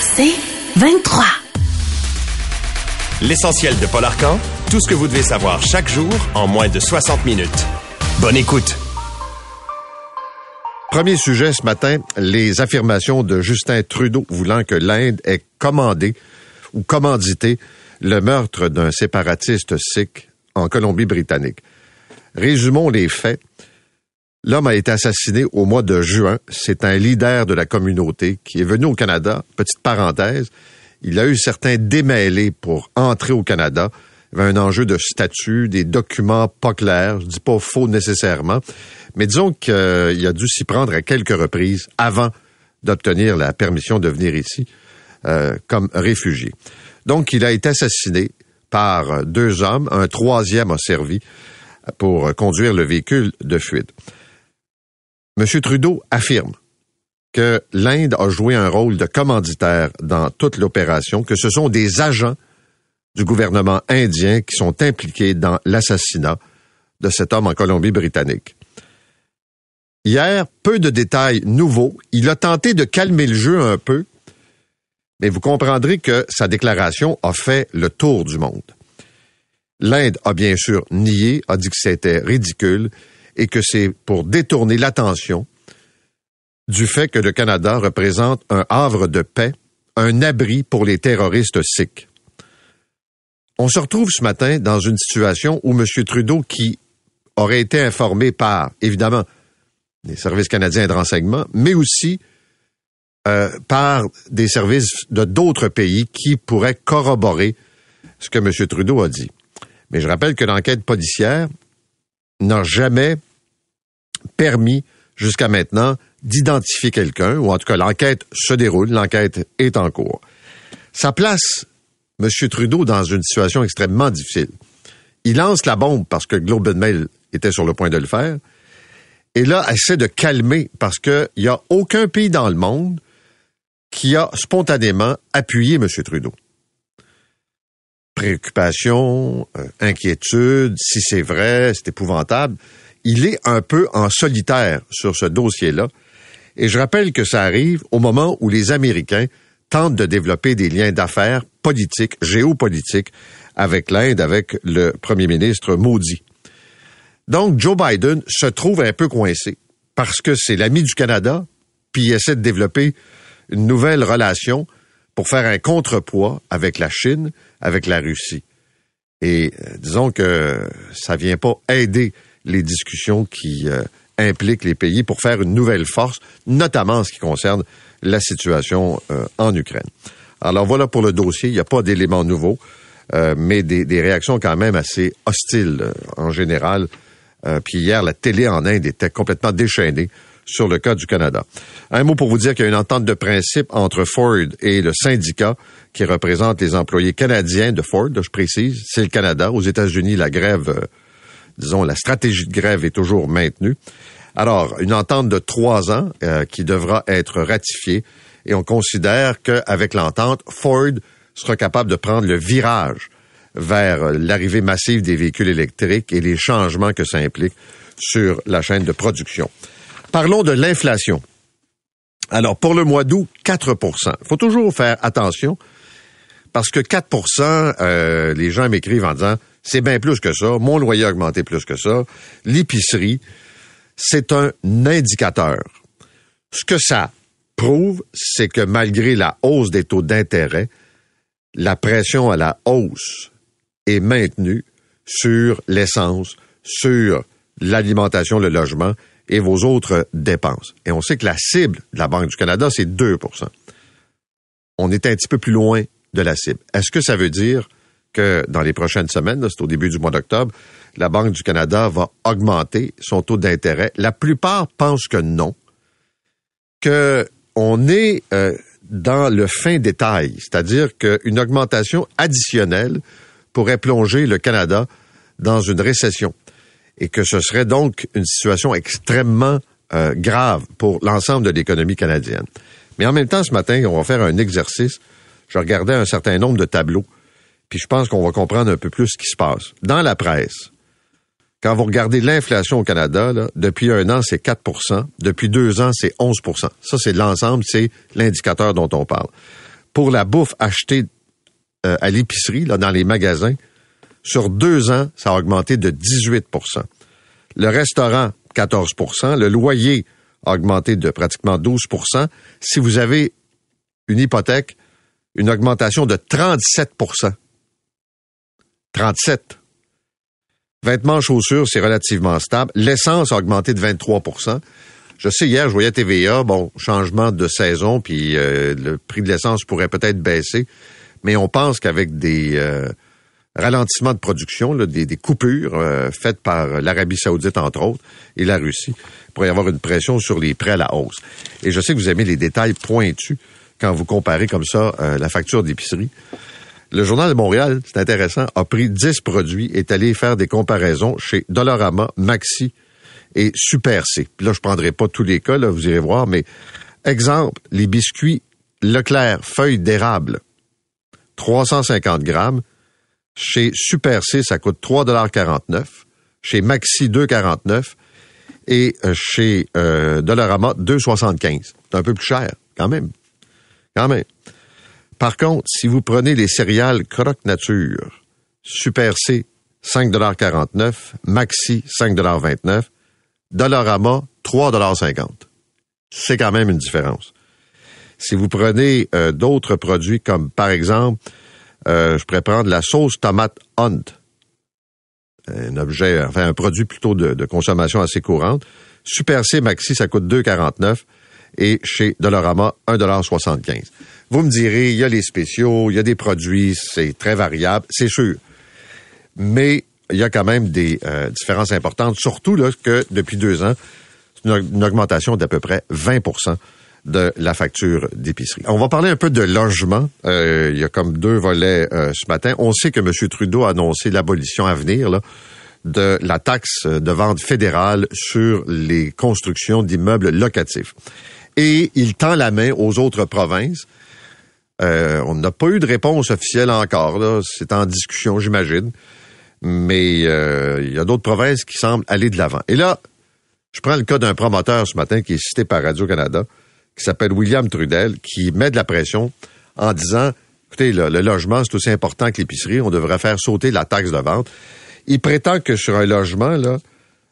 C'est 23. L'essentiel de Paul Arcan, tout ce que vous devez savoir chaque jour en moins de 60 minutes. Bonne écoute. Premier sujet ce matin, les affirmations de Justin Trudeau voulant que l'Inde ait commandé ou commandité le meurtre d'un séparatiste sikh en Colombie-Britannique. Résumons les faits. L'homme a été assassiné au mois de juin. C'est un leader de la communauté qui est venu au Canada. Petite parenthèse, il a eu certains démêlés pour entrer au Canada. Il y avait un enjeu de statut, des documents pas clairs. Je dis pas faux nécessairement, mais disons qu'il a dû s'y prendre à quelques reprises avant d'obtenir la permission de venir ici euh, comme réfugié. Donc, il a été assassiné par deux hommes. Un troisième a servi pour conduire le véhicule de fuite. M. Trudeau affirme que l'Inde a joué un rôle de commanditaire dans toute l'opération, que ce sont des agents du gouvernement indien qui sont impliqués dans l'assassinat de cet homme en Colombie-Britannique. Hier, peu de détails nouveaux. Il a tenté de calmer le jeu un peu, mais vous comprendrez que sa déclaration a fait le tour du monde. L'Inde a bien sûr nié, a dit que c'était ridicule, et que c'est pour détourner l'attention du fait que le Canada représente un havre de paix, un abri pour les terroristes sikhs. On se retrouve ce matin dans une situation où M. Trudeau, qui aurait été informé par, évidemment, les services canadiens de renseignement, mais aussi euh, par des services de d'autres pays qui pourraient corroborer ce que M. Trudeau a dit. Mais je rappelle que l'enquête policière n'a jamais permis jusqu'à maintenant d'identifier quelqu'un, ou en tout cas l'enquête se déroule, l'enquête est en cours. Ça place M. Trudeau dans une situation extrêmement difficile. Il lance la bombe parce que Globe and Mail était sur le point de le faire, et là, essaie de calmer parce qu'il n'y a aucun pays dans le monde qui a spontanément appuyé M. Trudeau. Préoccupation, euh, inquiétude, si c'est vrai, c'est épouvantable il est un peu en solitaire sur ce dossier-là. Et je rappelle que ça arrive au moment où les Américains tentent de développer des liens d'affaires politiques, géopolitiques, avec l'Inde, avec le premier ministre Modi. Donc, Joe Biden se trouve un peu coincé parce que c'est l'ami du Canada, puis il essaie de développer une nouvelle relation pour faire un contrepoids avec la Chine, avec la Russie. Et euh, disons que ça vient pas aider les discussions qui euh, impliquent les pays pour faire une nouvelle force, notamment en ce qui concerne la situation euh, en Ukraine. Alors voilà pour le dossier, il n'y a pas d'éléments nouveaux, mais des, des, réactions quand même assez hostiles en général. puis hier, la télé en Inde était complètement déchaînée sur le cas du Canada. Un mot pour vous dire qu'il y a une entente de principe entre Ford et le syndicat qui représente les employés canadiens de Ford, je précise, c'est le Canada. Aux États-Unis, la grève disons, la stratégie de grève est toujours maintenue. Alors, une entente de trois ans euh, qui devra être ratifiée et on considère qu'avec l'entente, Ford sera capable de prendre le virage vers l'arrivée massive des véhicules électriques et les changements que ça implique sur la chaîne de production. Parlons de l'inflation. Alors, pour le mois d'août, 4% Il faut toujours faire attention parce que 4% euh, les gens m'écrivent en disant c'est bien plus que ça. Mon loyer a augmenté plus que ça. L'épicerie, c'est un indicateur. Ce que ça prouve, c'est que malgré la hausse des taux d'intérêt, la pression à la hausse est maintenue sur l'essence, sur l'alimentation, le logement et vos autres dépenses. Et on sait que la cible de la Banque du Canada, c'est 2% On est un petit peu plus loin de la cible. Est-ce que ça veut dire que dans les prochaines semaines, c'est au début du mois d'octobre, la Banque du Canada va augmenter son taux d'intérêt? La plupart pensent que non, que on est euh, dans le fin détail, c'est-à-dire qu'une augmentation additionnelle pourrait plonger le Canada dans une récession et que ce serait donc une situation extrêmement euh, grave pour l'ensemble de l'économie canadienne. Mais en même temps, ce matin, on va faire un exercice. Je regardais un certain nombre de tableaux puis je pense qu'on va comprendre un peu plus ce qui se passe. Dans la presse, quand vous regardez l'inflation au Canada, depuis un an, c'est 4% Depuis deux ans, c'est 11% Ça, c'est l'ensemble, c'est l'indicateur dont on parle. pour la bouffe achetée euh, à l'épicerie, là, dans les magasins, sur deux ans, ça a augmenté de 18% Le restaurant, 14% Le loyer a augmenté de pratiquement 12% Si vous avez une hypothèque, une augmentation de 37% 37 Vêtements, chaussures, c'est relativement stable. L'essence a augmenté de 23% Je sais, hier, je voyais TVA, bon, changement de saison, puis euh, le prix de l'essence pourrait peut-être baisser, mais on pense qu'avec des euh, ralentissements de production, des, coupures euh, faites par l'Arabie saoudite, entre autres, et la Russie, pourrait y avoir une pression sur les prêts à la hausse. Et je sais que vous aimez les détails pointus quand vous comparez comme ça la facture d'épicerie. Le Journal de Montréal, c'est intéressant, a pris 10 produits et est allé faire des comparaisons chez Dollarama, Maxi et Super C. là, je prendrai pas tous les cas, là, vous irez voir, mais exemple, les biscuits Leclerc feuilles d'érable, 350 grammes. Chez Super C, ça coûte 3,49 Chez Maxi, 2,49 et euh, chez euh, Dollarama, 2,75 C'est un peu plus cher, quand même. Quand même. Par contre, si vous prenez les céréales Croque Nature, Super C, 5,49 Maxi, 5,29 Dollarama, 3,50 C'est quand même une différence. Si vous prenez euh, d'autres produits comme, par exemple, euh, je pourrais prendre la sauce tomate Hunt, un objet, enfin un produit plutôt de, consommation assez courante. Super C Maxi, ça coûte 2,49 et chez Dollarama, 1,75 vous me direz, il y a les spéciaux, il y a des produits, c'est très variable, c'est sûr. Mais il y a quand même des euh, différences importantes, surtout là, que depuis deux ans, une, une augmentation d'à peu près 20 de la facture d'épicerie. On va parler un peu de logement. Euh, il y a comme deux volets euh, ce matin. On sait que M. Trudeau a annoncé l'abolition à venir de la taxe de vente fédérale sur les constructions d'immeubles locatifs. Et il tend la main aux autres provinces euh, on n'a pas eu de réponse officielle encore. C'est en discussion, j'imagine. Mais il y a d'autres provinces qui semblent aller de l'avant. Et là, je prends le cas d'un promoteur ce matin qui est cité par Radio-Canada, qui s'appelle William Trudel, qui met de la pression en disant, écoutez, le logement, c'est aussi important que l'épicerie, on devrait faire sauter la taxe de vente. Il prétend que sur un logement, là,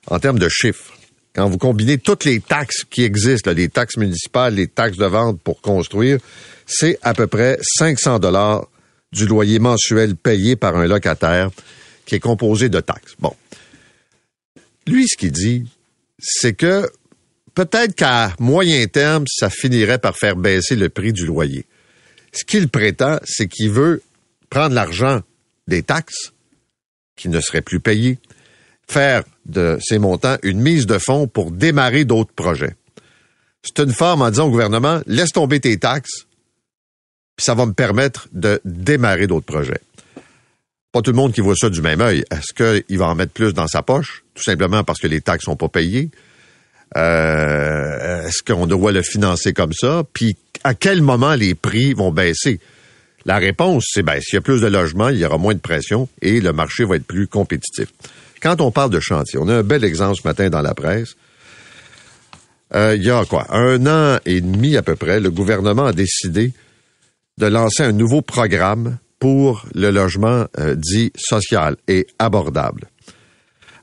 en termes de chiffres, quand vous combinez toutes les taxes qui existent, les taxes municipales, les taxes de vente pour construire, c'est à peu près 500 dollars du loyer mensuel payé par un locataire qui est composé de taxes. Bon. Lui, ce qu'il dit, c'est que peut-être qu'à moyen terme, ça finirait par faire baisser le prix du loyer. Ce qu'il prétend, c'est qu'il veut prendre l'argent des taxes qui ne seraient plus payées, faire de ces montants une mise de fonds pour démarrer d'autres projets. C'est une forme en disant au gouvernement, laisse tomber tes taxes, puis ça va me permettre de démarrer d'autres projets. Pas tout le monde qui voit ça du même œil. Est-ce qu'il va en mettre plus dans sa poche, tout simplement parce que les taxes sont pas payées? Euh, est-ce qu'on doit le financer comme ça? Puis à quel moment les prix vont baisser? La réponse, c'est ben, s'il y a plus de logements, il y aura moins de pression et le marché va être plus compétitif. Quand on parle de chantier, on a un bel exemple ce matin dans la presse. Euh, il y a quoi? Un an et demi à peu près, le gouvernement a décidé de lancer un nouveau programme pour le logement euh, dit social et abordable.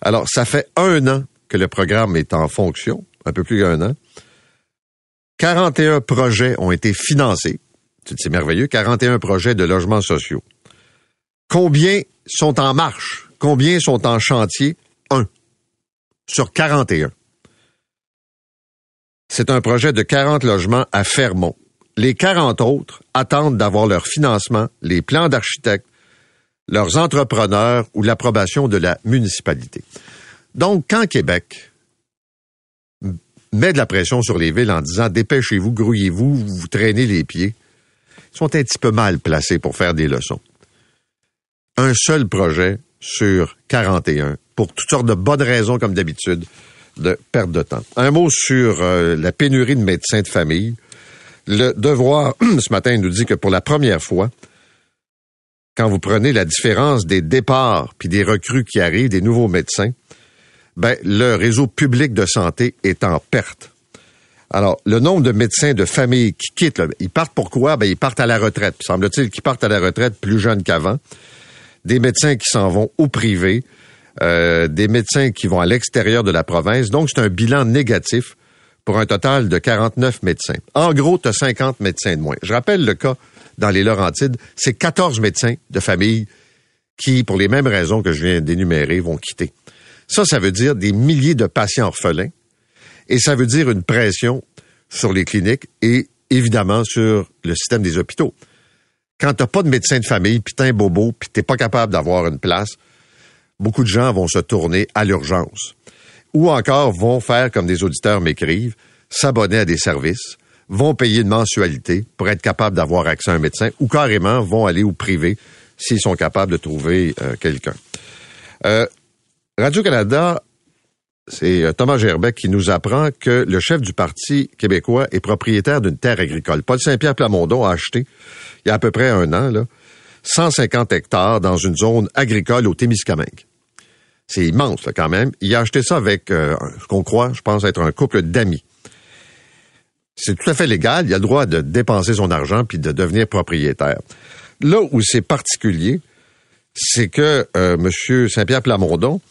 Alors, ça fait un an que le programme est en fonction, un peu plus qu'un an. 41 projets ont été financés. C'est merveilleux, 41 projets de logements sociaux. Combien sont en marche? Combien sont en chantier? Un. Sur 41. C'est un projet de 40 logements à Fermont. Les 40 autres attendent d'avoir leur financement, les plans d'architectes, leurs entrepreneurs ou l'approbation de la municipalité. Donc, quand Québec met de la pression sur les villes en disant dépêchez-vous, grouillez-vous, vous traînez les pieds, sont un petit peu mal placés pour faire des leçons. Un seul projet sur 41, pour toutes sortes de bonnes raisons comme d'habitude, de perte de temps. Un mot sur euh, la pénurie de médecins de famille. Le devoir, ce matin, nous dit que pour la première fois, quand vous prenez la différence des départs puis des recrues qui arrivent, des nouveaux médecins, ben, le réseau public de santé est en perte. Alors, le nombre de médecins de famille qui quittent, ils partent pourquoi? Ben, ils partent à la retraite. Semble-t-il qu'ils partent à la retraite plus jeunes qu'avant. Des médecins qui s'en vont au privé, euh, des médecins qui vont à l'extérieur de la province. Donc, c'est un bilan négatif pour un total de 49 médecins. En gros, tu as 50 médecins de moins. Je rappelle le cas dans les Laurentides, c'est 14 médecins de famille qui, pour les mêmes raisons que je viens d'énumérer, vont quitter. Ça, ça veut dire des milliers de patients orphelins et ça veut dire une pression sur les cliniques et évidemment sur le système des hôpitaux. Quand t'as pas de médecin de famille, puis t'es un bobo, puis t'es pas capable d'avoir une place, beaucoup de gens vont se tourner à l'urgence. Ou encore vont faire comme des auditeurs m'écrivent, s'abonner à des services, vont payer une mensualité pour être capable d'avoir accès à un médecin, ou carrément vont aller au privé s'ils sont capables de trouver euh, quelqu'un. Euh, Radio-Canada c'est euh, Thomas Gerbeck qui nous apprend que le chef du Parti québécois est propriétaire d'une terre agricole. Paul Saint-Pierre Plamondon a acheté, il y a à peu près un an, là, 150 hectares dans une zone agricole au Témiscamingue. C'est immense, quand même. Il a acheté ça avec euh, ce qu'on croit, je pense, être un couple d'amis. C'est tout à fait légal. Il a le droit de dépenser son argent puis de devenir propriétaire. Là où c'est particulier, c'est que euh, M. Saint-Pierre Plamondon,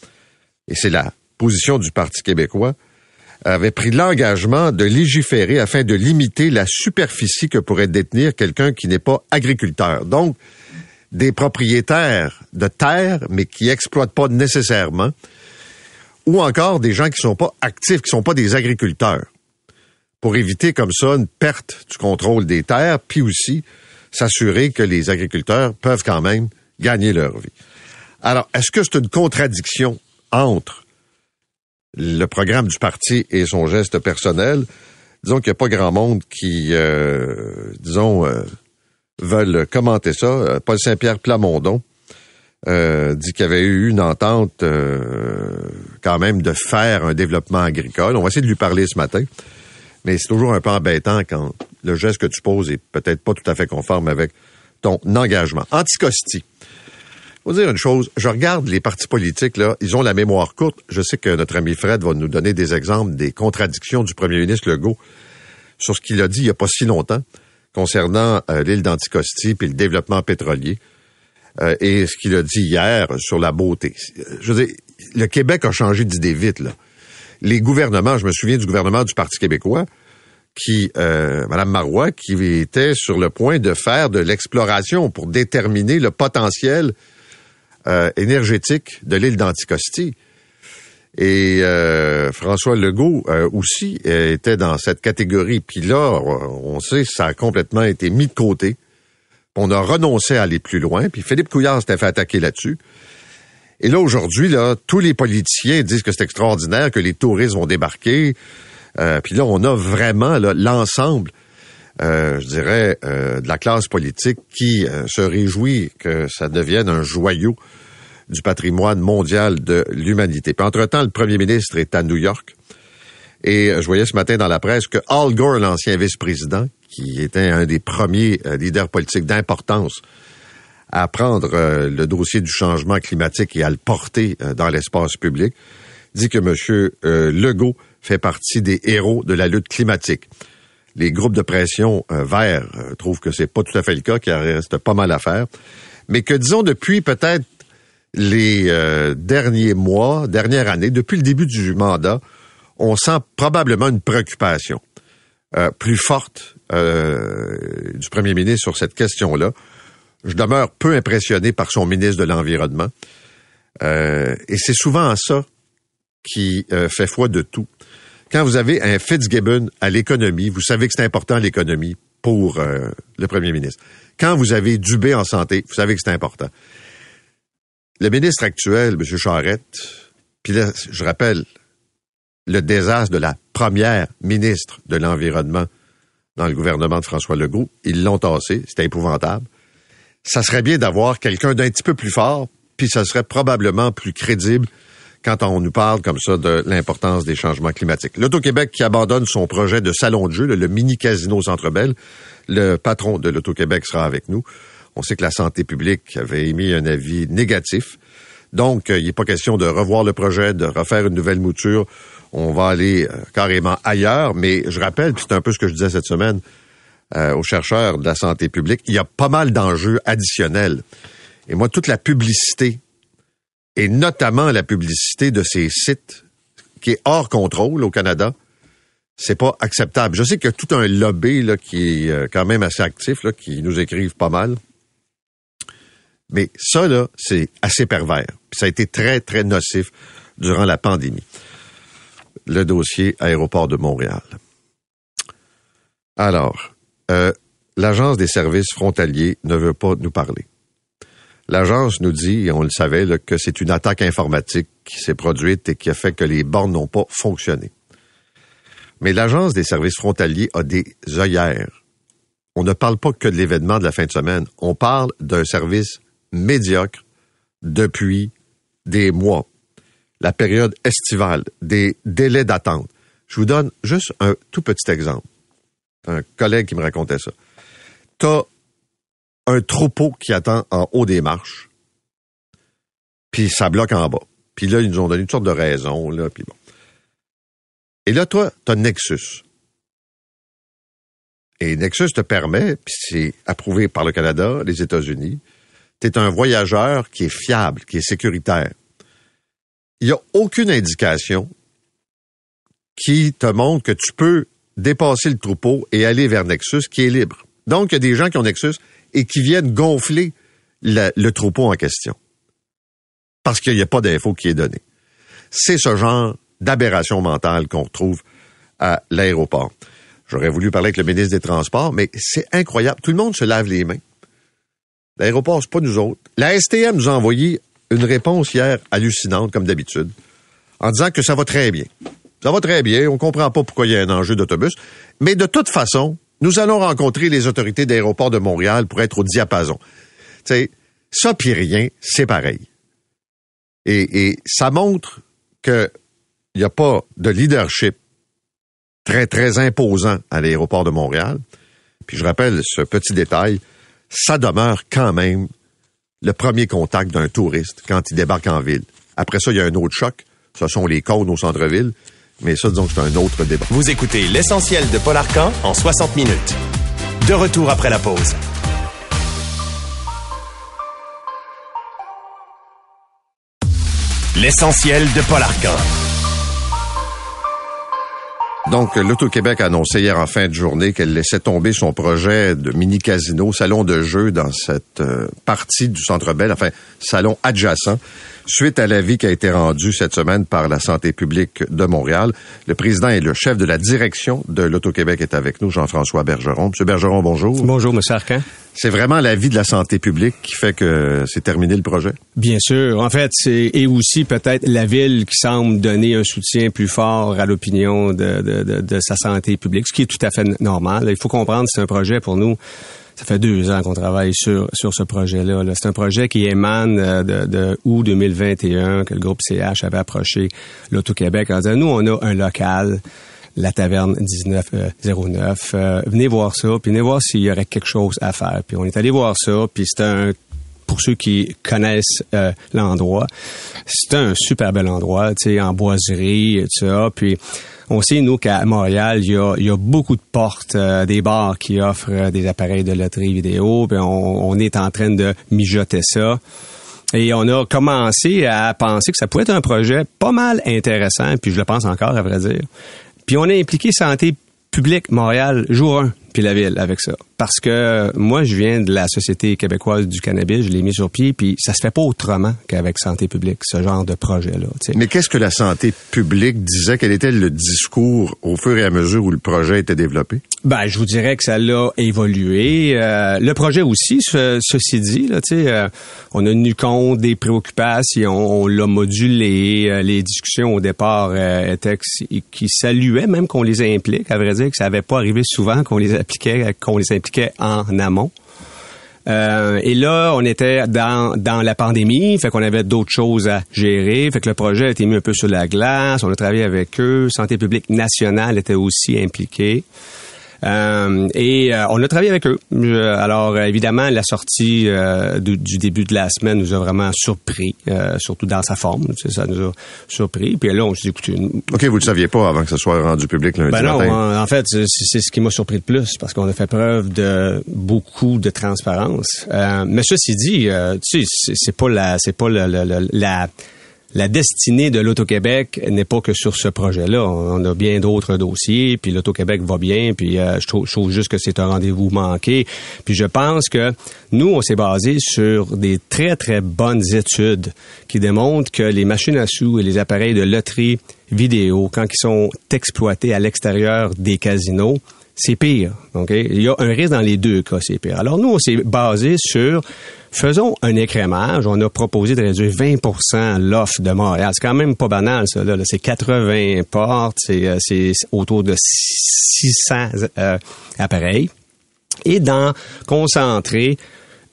et c'est là position du Parti québécois, avait pris l'engagement de légiférer afin de limiter la superficie que pourrait détenir quelqu'un qui n'est pas agriculteur. Donc, des propriétaires de terres, mais qui exploitent pas nécessairement, ou encore des gens qui sont pas actifs, qui sont pas des agriculteurs, pour éviter comme ça une perte du contrôle des terres, puis aussi s'assurer que les agriculteurs peuvent quand même gagner leur vie. Alors, est-ce que c'est une contradiction entre le programme du parti et son geste personnel, disons qu'il n'y a pas grand monde qui, euh, disons, euh, veulent commenter ça. Euh, Paul Saint-Pierre Plamondon dit qu'il y avait eu une entente quand même de faire un développement agricole. On va essayer de lui parler ce matin, mais c'est toujours un peu embêtant quand le geste que tu poses est peut-être pas tout à fait conforme avec ton engagement. Anticosti faut dire une chose, je regarde les partis politiques, là, ils ont la mémoire courte. Je sais que notre ami Fred va nous donner des exemples des contradictions du premier ministre Legault sur ce qu'il a dit il n'y a pas si longtemps concernant euh, l'île d'Anticosti puis le développement pétrolier euh, et ce qu'il a dit hier sur la beauté. Je veux dire, le Québec a changé d'idée vite, là. Les gouvernements, je me souviens du gouvernement du Parti québécois, qui, euh, Madame Marois, qui était sur le point de faire de l'exploration pour déterminer le potentiel euh, énergétique de l'île d'Anticosti. Et euh, François Legault euh, aussi était dans cette catégorie. Puis là, on sait, ça a complètement été mis de côté. On a renoncé à aller plus loin. Puis Philippe Couillard s'était fait attaquer là-dessus. Et là, aujourd'hui, là, tous les politiciens disent que c'est extraordinaire, que les touristes vont débarquer. puis là, on a vraiment l'ensemble euh, je dirais, euh, de la classe politique qui euh, se réjouit que ça devienne un joyau du patrimoine mondial de l'humanité. Entre-temps, le premier ministre est à New York. Et je voyais ce matin dans la presse que Al Gore, l'ancien vice-président, qui était un des premiers leaders politiques d'importance à prendre le dossier du changement climatique et à le porter dans l'espace public, dit que M. Legault fait partie des héros de la lutte climatique les groupes de pression euh, verts euh, trouvent que c'est pas tout à fait le cas, qu'il reste pas mal à faire, mais que disons depuis peut-être les euh, derniers mois, dernière année, depuis le début du mandat, on sent probablement une préoccupation plus forte du premier ministre sur cette question-là. Je demeure peu impressionné par son ministre de l'Environnement. et c'est souvent ça qui fait foi de tout quand vous avez un Fitzgibbon à l'économie, vous savez que c'est important l'économie pour euh, le premier ministre. Quand vous avez Dubé en santé, vous savez que c'est important. Le ministre actuel, M. Charette, puis là, je rappelle le désastre de la première ministre de l'Environnement dans le gouvernement de François Legault. Ils l'ont tassé, c'était épouvantable. Ça serait bien d'avoir quelqu'un d'un petit peu plus fort, puis ça serait probablement plus crédible quand on nous parle comme ça de l'importance des changements climatiques. L'Auto-Québec qui abandonne son projet de salon de jeu, le, mini-casino Centre Bell. Le patron de l'Auto-Québec sera avec nous. On sait que la santé publique avait émis un avis négatif. Donc, euh, il n'est pas question de revoir le projet, de refaire une nouvelle mouture. on va aller euh, carrément ailleurs, mais je rappelle, c'est un peu ce que je disais cette semaine euh, aux chercheurs de la santé publique, il y a pas mal d'enjeux additionnels. Et moi, toute la publicité, et notamment la publicité de ces sites qui est hors contrôle au Canada, c'est pas acceptable. Je sais qu'il y a tout un lobby là, qui est euh, quand même assez actif, là, qui nous écrivent pas mal. Mais ça, là, c'est assez pervers. Ça a été très, très nocif durant la pandémie. Le dossier aéroport de Montréal. Alors, euh, l'Agence des services frontaliers ne veut pas nous parler. L'agence nous dit, on le savait, là, que c'est une attaque informatique qui s'est produite et qui a fait que les bornes n'ont pas fonctionné. Mais l'Agence des services frontaliers a des œillères. On ne parle pas que de l'événement de la fin de semaine. On parle d'un service médiocre depuis des mois. La période estivale, des délais d'attente. Je vous donne juste un tout petit exemple. Un collègue qui me racontait ça. T'as un troupeau qui attend en haut des marches, puis ça bloque en bas. Puis là, ils nous ont donné une sorte de raison, là, puis bon. Et là, toi, tu as Nexus. Et Nexus te permet, puis c'est approuvé par le Canada, les États-Unis, tu es un voyageur qui est fiable, qui est sécuritaire. Il n'y a aucune indication qui te montre que tu peux dépasser le troupeau et aller vers Nexus qui est libre. Donc, il y a des gens qui ont Nexus et qui viennent gonfler le, troupeau en question. Parce qu'il n'y a pas d'info qui est donnée. C'est ce genre d'aberration mentale qu'on retrouve à l'aéroport. J'aurais voulu parler avec le ministre des Transports, mais c'est incroyable. Tout le monde se lave les mains. L'aéroport, c'est pas nous autres. La STM nous a envoyé une réponse hier hallucinante, comme d'habitude, en disant que ça va très bien. Ça va très bien, on comprend pas pourquoi il y a un enjeu d'autobus, mais de toute façon, nous allons rencontrer les autorités d'aéroport de Montréal pour être au diapason. Tu ça puis rien, c'est pareil. Et, et ça montre qu'il n'y a pas de leadership très, très imposant à l'aéroport de Montréal. Puis je rappelle ce petit détail, ça demeure quand même le premier contact d'un touriste quand il débarque en ville. Après ça, il y a un autre choc. Ce sont les cônes au centre-ville. Mais ça, disons que c'est un autre débat. Vous écoutez l'essentiel de Paul Arcan en 60 minutes. De retour après la pause. L'essentiel de Paul Arcan. Donc, l'Auto-Québec a annoncé hier en fin de journée qu'elle laissait tomber son projet de mini-casino, salon de jeu dans cette euh, partie du Centre Bell, enfin, salon adjacent suite à l'avis qui a été rendu cette semaine par la santé publique de Montréal. Le président et le chef de la direction de l'Auto-Québec est avec nous, Jean-François Bergeron. Monsieur Bergeron, bonjour. Bonjour, Monsieur Arcan. C'est vraiment l'avis de la santé publique qui fait que c'est terminé le projet? Bien sûr. En fait, c'est et aussi peut-être la ville qui semble donner un soutien plus fort à l'opinion de, de, de, sa santé publique, ce qui est tout à fait normal. Il faut comprendre, c'est un projet pour nous ça fait deux ans qu'on travaille sur sur ce projet-là. -là, c'est un projet qui émane euh, de, de août 2021 que le groupe CH avait approché l'Auto-Québec en disant, nous, on a un local la taverne 1909. Euh, venez voir ça, puis venez voir s'il y aurait quelque chose à faire. Puis on est allé voir ça, puis c'est un pour ceux qui connaissent euh, l'endroit, c'est un super bel endroit, tu sais, en boiserie, tout ça. Puis on sait, nous, qu'à Montréal, il y a, beaucoup de portes, euh, des bars qui offrent euh, des appareils de loterie vidéo. Puis on, est en train de mijoter ça. Et on a commencé à penser que ça pouvait être un projet pas mal intéressant, puis je le pense encore, à vrai dire. Puis on a impliqué Santé publique Montréal jour 1 puis la ville avec ça. Parce que moi, je viens de la Société québécoise du cannabis, je l'ai mis sur pied, puis ça se fait pas autrement qu'avec Santé publique, ce genre de projet-là. Mais qu'est-ce que la santé publique disait? Quel était le discours au fur et à mesure où le projet était développé? Ben, je vous dirais que ça l'a évolué. Euh, le projet aussi, ceci dit, là, euh, on a tenu compte des préoccupations, on, l'a modulé. Euh, les discussions au départ étaient qui saluaient, même qu'on les implique, à vrai dire, que ça n'avait pas arrivé souvent qu'on les appliquait, qu'on les impliquait en amont. Euh, et là, on était dans, dans la pandémie, fait qu'on avait d'autres choses à gérer, fait que le projet a été mis un peu sur la glace, on a travaillé avec eux, Santé publique nationale était aussi impliquée. Euh, et euh, on a travaillé avec eux. Euh, alors, évidemment, la sortie du, du, début de la semaine nous a vraiment surpris, surtout dans sa forme. Ça nous a surpris. Puis là, on s'est dit, écoutez... OK, vous ne le saviez pas avant que ce soit rendu public lundi ben non, En, en, fait, c'est ce qui m'a surpris le plus, parce qu'on a fait preuve de beaucoup de transparence. mais ceci dit, tu sais, c'est pas la... C'est pas la, la, la la destinée de l'Auto-Québec n'est pas que sur ce projet-là. On a bien d'autres dossiers, puis l'Auto-Québec va bien, puis euh, je, trouve, juste que c'est un rendez-vous manqué. Puis je pense que nous, on s'est basé sur des très, très bonnes études qui démontrent que les machines à sous et les appareils de loterie vidéo, quand ils sont exploités à l'extérieur des casinos, c'est pire. Il y a un risque dans les deux cas, c'est pire. Alors nous, on s'est basé sur Faisons un écrémage. On a proposé de réduire 20% l'offre de Montréal. C'est quand même pas banal, ça. Là. C'est 80 portes, c'est, euh, c'est autour de 600 euh, appareils. Et d'en concentrer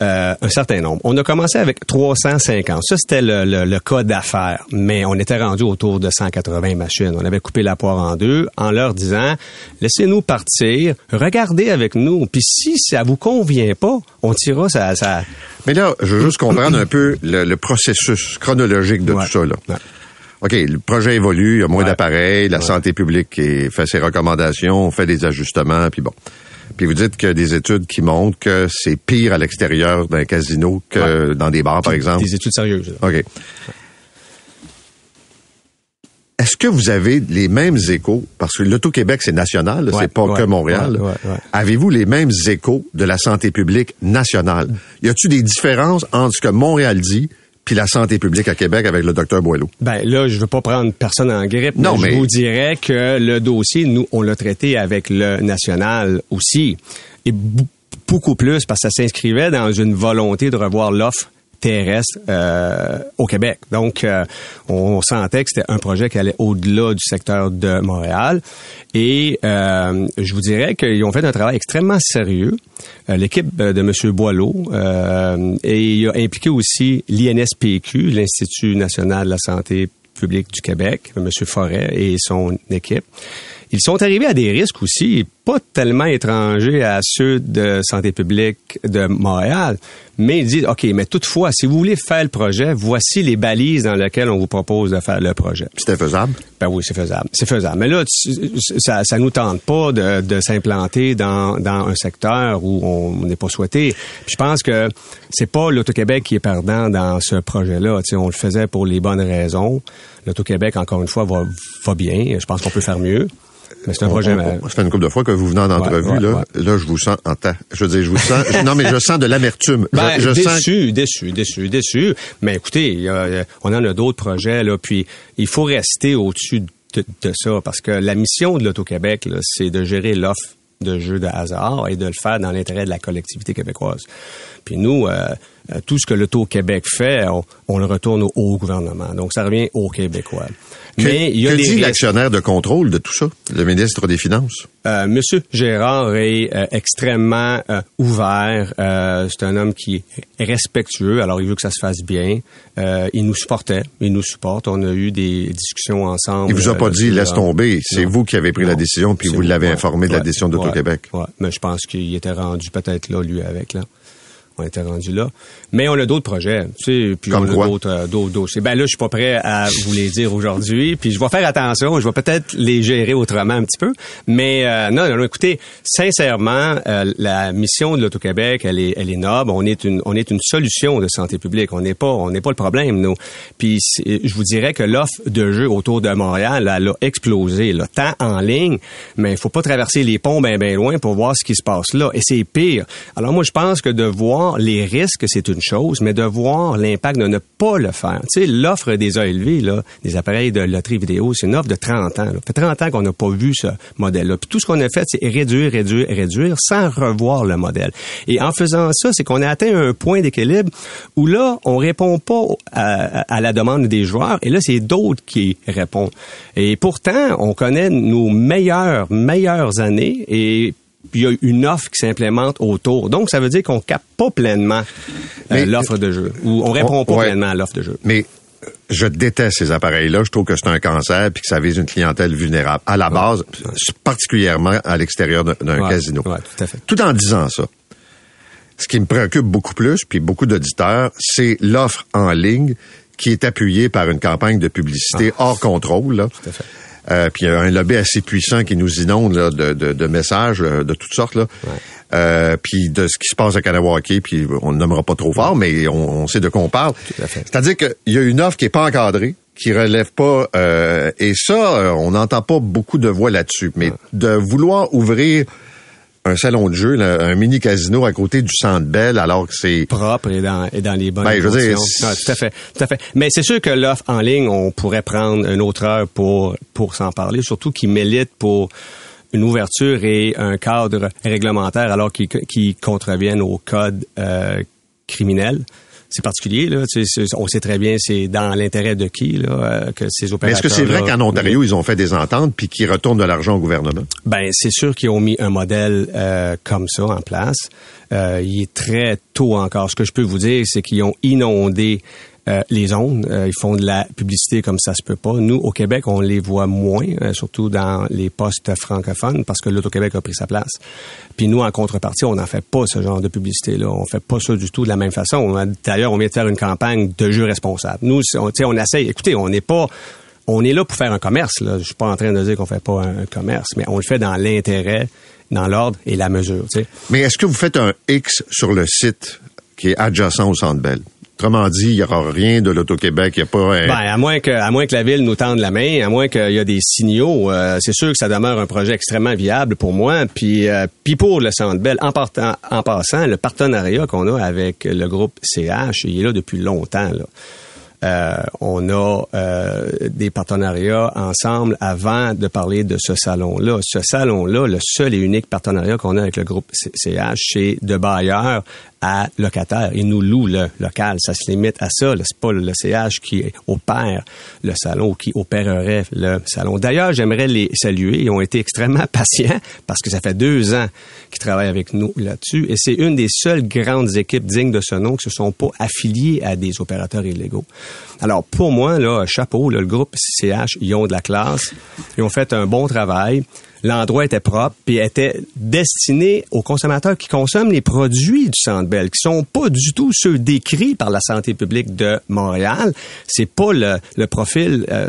euh, un certain nombre. On a commencé avec 350. Ça, c'était le, le, cas d'affaires. Mais on était rendu autour de 180 machines. On avait coupé la poire en deux en leur disant, laissez-nous partir, regardez avec nous. Puis si ça vous convient pas, on tirera ça. ça... Mais là, je veux juste comprendre un peu le, processus chronologique de tout ça. Là. OK, le projet évolue, il y a moins d'appareils, la santé publique fait ses recommandations, on fait des ajustements, puis bon. Puis vous dites qu'il y a des études qui montrent que c'est pire à l'extérieur d'un casino que dans des bars, par exemple. Des études sérieuses. OK. Est-ce que vous avez les mêmes échos? Parce que l'Auto-Québec, c'est national, c'est pas que Montréal. Avez-vous les mêmes échos de la santé publique nationale? Y a-t-il des différences entre ce que Montréal dit puis la santé publique à Québec avec le docteur Boileau? Ben là, je veux pas prendre personne en grippe, non, mais, je vous dirais que le dossier, nous, on l'a traité avec le national aussi. Et beaucoup plus parce que ça s'inscrivait dans une volonté de revoir l'offre terrestre euh, au Québec. Donc, euh, on sentait que c'était un projet qui allait au-delà du secteur de Montréal. Et euh, je vous dirais qu'ils ont fait un travail extrêmement sérieux. L'équipe de M. Boileau et il a impliqué aussi l'INSPQ, l'Institut national de la santé publique du Québec, M. Forêt et son équipe. Ils sont arrivés à des risques aussi, pas tellement étrangers à ceux de santé publique de Montréal, mais ils disent, OK, mais toutefois, si vous voulez faire le projet, voici les balises dans lesquelles on vous propose de faire le projet. C'était faisable? Ben oui, c'est faisable. C'est faisable. Mais là, ça, ça nous tente pas de, de s'implanter dans, dans un secteur où on n'est pas souhaité. je pense que c'est pas l'Auto-Québec qui est perdant dans ce projet-là. on le faisait pour les bonnes raisons. L'Auto-Québec, encore une fois, va, va bien. Je pense qu'on peut faire mieux. C'est un projet. ça fait une couple de fois que vous venez en entrevue, là. Là, je vous sens en temps. Je veux dire, je vous sens. non, mais je sens de l'amertume. Ben, je, déçu, déçu, déçu, déçu. Mais écoutez, on en a d'autres projets, là. Puis, il faut rester au-dessus de, ça parce que la mission de l'Auto-Québec, c'est de gérer l'offre de jeux de hasard et de le faire dans l'intérêt de la collectivité québécoise. Puis nous, euh, euh, tout ce que l'Auto-Québec fait, on, le retourne au, gouvernement. Donc, ça revient aux Québécois. Mais il y a que dit l'actionnaire de contrôle de tout ça, le ministre des Finances? Euh, Monsieur Gérard est euh, extrêmement euh, ouvert. c'est un homme qui est respectueux. Alors, il veut que ça se fasse bien. il nous supportait. Il nous supporte. On a eu des discussions ensemble. Il vous a pas dit laisse tomber. C'est vous qui avez pris la décision, puis vous l'avez informé de la décision d'Auto-Québec. Ouais, mais je pense qu'il était rendu peut-être là, lui, avec là on était rendu là. Mais on a d'autres projets, tu sais, puis on a d'autres, euh, d'autres dossiers. Ben là, je suis pas prêt à vous les dire aujourd'hui, puis je vais faire attention, je vais peut-être les gérer autrement un petit peu. Mais euh, non, non, écoutez, sincèrement, euh, la mission de l'Auto-Québec, elle est, elle est noble. On est une, on est une solution de santé publique. On n'est pas, on n'est pas le problème, nous. Puis je vous dirais que l'offre de jeux autour de Montréal, elle a explosé, là, tant en ligne, mais il faut pas traverser les ponts bien, bien loin pour voir ce qui se passe là. Et c'est pire. Alors moi, je pense que de voir les risques, c'est une chose, mais de voir l'impact de ne pas le faire. Tu sais, l'offre des ALV, là, des appareils de loterie vidéo, c'est une offre de 30 ans. Là. Ça fait 30 ans qu'on n'a pas vu ce modèle-là. Puis tout ce qu'on a fait, c'est réduire, réduire, réduire sans revoir le modèle. Et en faisant ça, c'est qu'on a atteint un point d'équilibre où là, on répond pas à, la demande des joueurs, et là, c'est d'autres qui répondent. Et pourtant, on connaît nos meilleures, meilleures années, et puis il y a une offre qui s'implémente autour. Donc, ça veut dire qu'on capte pas pleinement euh, l'offre de jeu, ou on répond pas pleinement à l'offre de jeu. Mais je déteste ces appareils-là. Je trouve que c'est un cancer puis que ça vise une clientèle vulnérable. À la base, particulièrement à l'extérieur d'un casino. tout, à fait. tout en disant ça, ce qui me préoccupe beaucoup plus, puis beaucoup d'auditeurs, c'est l'offre en ligne qui est appuyée par une campagne de publicité ah. hors contrôle. Là. Tout à fait. Euh, puis il y a un lobby assez puissant qui nous inonde là, de, de, de, messages euh, de toutes sortes. Là. Euh, puis de ce qui se passe à Kanawaki, puis on ne nommera pas trop fort, mais on, sait de quoi on parle. C'est-à-dire qu'il y a une offre qui est pas encadrée, qui relève pas, euh, et ça, on n'entend pas beaucoup de voix là-dessus. Mais de vouloir ouvrir un salon de jeu, un mini casino à côté du Centre Bell, alors que c'est propre et dans, et dans les bonnes ben, conditions. tout à fait, tout à fait. Mais c'est sûr que l'offre en ligne, on pourrait prendre une autre heure pour pour s'en parler, surtout qu'il mérite pour une ouverture et un cadre réglementaire alors qu'ils qui contreviennent au code euh, criminel c'est particulier. Là. on sait très bien c'est dans l'intérêt de qui là, euh, que ces opérateurs. est-ce que c'est vrai qu'en Ontario, ils ont fait des ententes puis qu'ils retournent de l'argent au gouvernement? Ben, c'est sûr qu'ils ont mis un modèle euh, comme ça en place. Euh, il est très tôt encore. Ce que je peux vous dire, c'est qu'ils ont inondé euh, les ondes. Euh, ils font de la publicité comme ça se peut pas. Nous, au Québec, on les voit moins, euh, surtout dans les postes francophones, parce que l'Auto-Québec a pris sa place. Puis nous, en contrepartie, on n'en fait pas ce genre de publicité-là. On fait pas ça du tout de la même façon. D'ailleurs, on vient de faire une campagne de jeux responsables. Nous, on, on essaye. Écoutez, on n'est pas on est là pour faire un commerce. Là. Je suis pas en train de dire qu'on fait pas un commerce, mais on le fait dans l'intérêt, dans l'ordre et la mesure. Mais est-ce que vous faites un X sur le site qui est adjacent au Centre Bell? Autrement dit, il n'y aura rien de l'Auto-Québec. Il y a pas. Ben, à moins que, à moins que la ville nous tende la main, à moins qu'il y a des signaux, euh, c'est sûr que ça demeure un projet extrêmement viable pour moi. Puis, euh, puis pour le Centre Bell, en, partant, en passant, le partenariat qu'on a avec le groupe CH, il est là depuis longtemps. Là. Euh, on a euh, des partenariats ensemble avant de parler de ce salon-là. Ce salon-là, le seul et unique partenariat qu'on a avec le groupe CH, c'est de bailleurs à locataires. Ils nous louent le local. Ça se limite à ça. C'est pas le CH qui opère le salon ou qui opérerait le salon. D'ailleurs, j'aimerais les saluer. Ils ont été extrêmement patients parce que ça fait deux ans qu'ils travaillent avec nous là-dessus. Et c'est une des seules grandes équipes dignes de ce nom qui se sont pas affiliées à des opérateurs illégaux. Alors, pour moi, là, chapeau, le groupe CH, ils ont de la classe. Ils ont fait un bon travail. L'endroit était propre, puis était destiné aux consommateurs qui consomment les produits du Centre Bell, qui sont pas du tout ceux décrits par la santé publique de Montréal. C'est pas le, profil euh,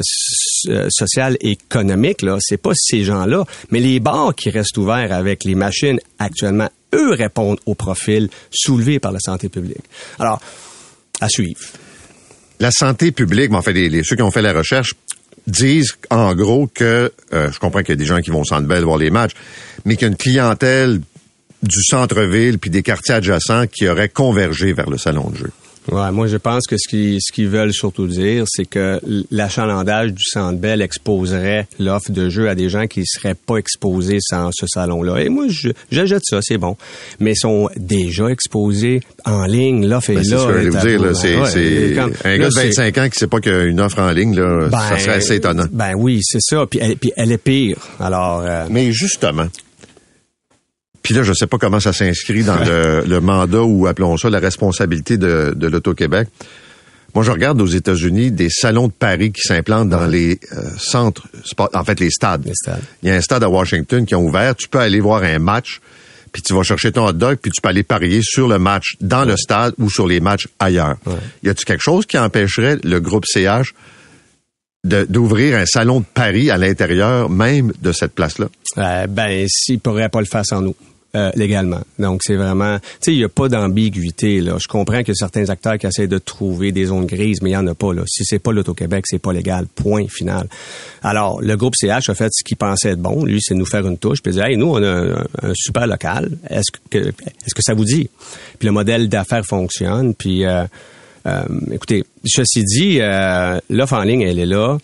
euh, social et économique, là. C'est pas ces gens-là. Mais les bars qui restent ouverts avec les machines actuellement, eux répondent au profil soulevé par la santé publique. Alors, à suivre la santé publique, en fait, ceux qui ont fait la recherche disent en gros que, euh, je comprends qu'il y a des gens qui vont au Centre voir les matchs, mais qu'il y a une clientèle du centre-ville puis des quartiers adjacents qui auraient convergé vers le salon de jeu. Ouais, moi je pense que ce qu'ils ce qu'ils veulent surtout dire, c'est que l'achalandage du Centre Bell exposerait l'offre de jeu à des gens qui seraient pas exposés sans ce salon-là. Et moi, je j'achète ça, c'est bon. Mais ils sont déjà exposés en ligne, l'offre est ben, là. C'est ce que je dire, c'est un gars de 25 ans qui sait pas qu'il y a une offre en ligne, là, ça ben, serait assez étonnant. Ben oui, c'est ça. Puis elle, puis elle est pire. Alors. Euh, Mais justement, puis là, je ne sais pas comment ça s'inscrit dans le, mandat ou appelons ça la responsabilité de, de l'Auto-Québec. Moi, je regarde aux États-Unis des salons de Paris qui s'implantent dans les euh, centres, en fait les stades. Il y a un stade à Washington qui est ouvert. Tu peux aller voir un match, puis tu vas chercher ton hot dog, puis tu peux aller parier sur le match dans le stade ou sur les matchs ailleurs. Y a-t-il quelque chose qui empêcherait le groupe CH d'ouvrir un salon de Paris à l'intérieur même de cette place-là? Euh, ben, s'il pourrait pas le faire sans nous. Euh, légalement. Donc, c'est vraiment... Tu sais, il n'y a pas d'ambiguïté. là. Je comprends que certains acteurs qui essaient de trouver des zones grises, mais il n'y en a pas. là. Si c'est pas l'Auto-Québec, c'est pas légal. Point final. Alors, le groupe CH a fait ce qu'il pensait être bon. Lui, c'est nous faire une touche. Puis dire, hey, nous, on a un, super local. Est-ce que, est-ce que ça vous dit? Puis le modèle d'affaires fonctionne. Puis... Euh, euh, écoutez, ceci dit, euh, l'offre en ligne, elle est là.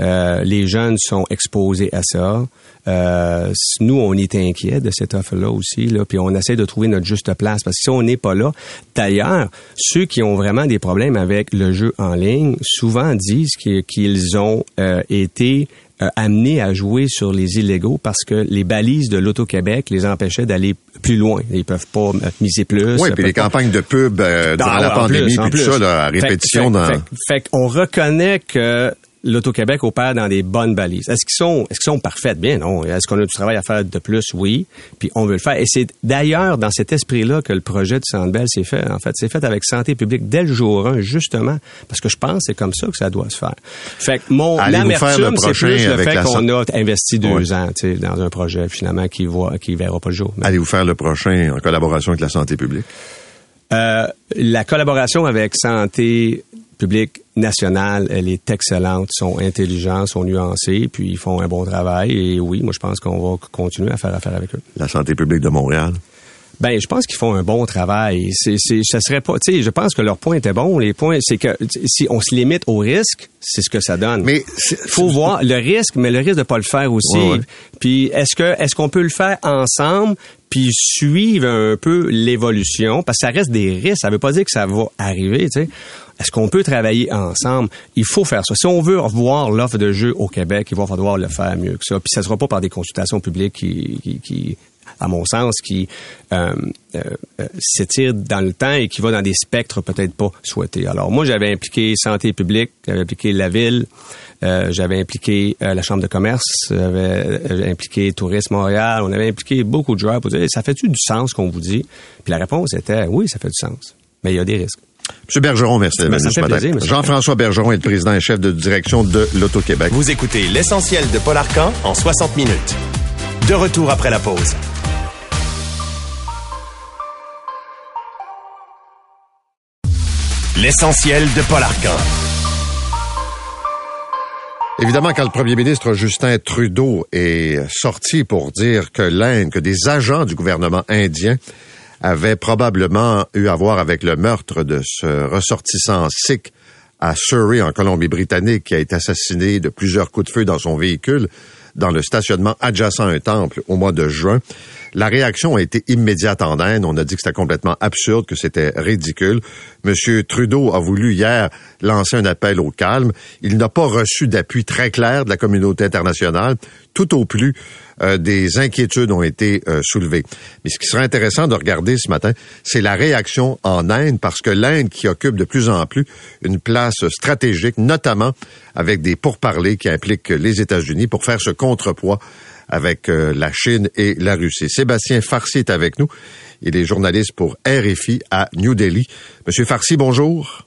Euh, les jeunes sont exposés à ça. Euh, nous, on est inquiets de cette offre-là aussi, là, puis on essaie de trouver notre juste place parce que si on n'est pas là, d'ailleurs, ceux qui ont vraiment des problèmes avec le jeu en ligne souvent disent qu'ils ont euh, été euh, amenés à jouer sur les illégaux parce que les balises de l'Auto-Québec les empêchaient d'aller plus loin. Ils peuvent pas miser plus. Oui, puis les campagnes de pub euh, dans la pandémie, puis tout ça, là, à répétition. dans... fait, fait qu'on reconnaît que l'Auto-Québec opère dans des bonnes balises. Est-ce qu'ils sont, est-ce qu'ils sont parfaites? Bien, non. Est-ce qu'on a du travail à faire de plus? Oui. Puis on veut le faire. Et c'est d'ailleurs dans cet esprit-là que le projet de Centre Bell s'est fait. En fait, c'est fait avec santé publique dès le jour 1, justement, parce que je pense que c'est comme ça que ça doit se faire. Fait que mon l'amertume, c'est plus le fait qu'on a investi deux ans, tu sais, dans un projet finalement qui voit, qui verra pas le jour. Allez-vous faire le prochain en collaboration avec la santé publique? Euh, la collaboration avec santé publique nationale, elle est excellente, sont intelligents, sont nuancés, puis ils font un bon travail. Et oui, moi, je pense qu'on va continuer à faire affaire avec eux. La santé publique de Montréal? Ben, je pense qu'ils font un bon travail. C'est, c'est, ça serait pas, tu sais, je pense que leur point était bon. Les points, c'est que si on se limite au risque, c'est ce que ça donne. Mais faut voir le risque, mais le risque de pas le faire aussi. Puis est-ce que, est-ce qu'on peut le faire ensemble, puis suivre un peu l'évolution, parce que ça reste des risques. Ça veut pas dire que ça va arriver, tu sais. Est-ce qu'on peut travailler ensemble? Il faut faire ça. Si on veut revoir l'offre de jeu au Québec, il va falloir le faire mieux que ça. Puis ça sera pas par des consultations publiques qui, qui, à mon sens, qui euh, euh, euh, s'étirent dans le temps et qui va dans des spectres peut-être pas souhaités. Alors moi, j'avais impliqué santé publique, j'avais impliqué la ville, j'avais impliqué la chambre de commerce, j'avais impliqué Tourisme Montréal, on avait impliqué beaucoup de joueurs pour dire ça fait-tu du sens qu'on vous dit? Puis la réponse était oui, ça fait du sens, mais il y a des risques. M. Bergeron, merci d'être venu Jean-François Bergeron est le président et chef de direction de l'Auto-Québec. Vous écoutez l'essentiel de Paul Arcan en 60 minutes. De retour après la pause. L'essentiel de Paul Arcan. Évidemment, quand le premier ministre Justin Trudeau est sorti pour dire que l'Inde, que des agents du gouvernement indien avait probablement eu à voir avec le meurtre de ce ressortissant sikh à Surrey, en Colombie-Britannique, qui a été assassiné de plusieurs coups de feu dans son véhicule dans le stationnement adjacent à un temple au mois de juin. La réaction a été immédiate en Inde. On a dit que c'était complètement absurde, que c'était ridicule. Monsieur Trudeau a voulu hier lancer un appel au calme. Il n'a pas reçu d'appui très clair de la communauté internationale. Tout au plus, euh, des inquiétudes ont été euh, soulevées. Mais ce qui serait intéressant de regarder ce matin, c'est la réaction en Inde, parce que l'Inde qui occupe de plus en plus une place stratégique, notamment avec des pourparlers qui impliquent les États-Unis pour faire ce contrepoids avec euh, la Chine et la Russie. Sébastien Farsi est avec nous. Il est journaliste pour RFI à New Delhi. Monsieur Farsi, bonjour.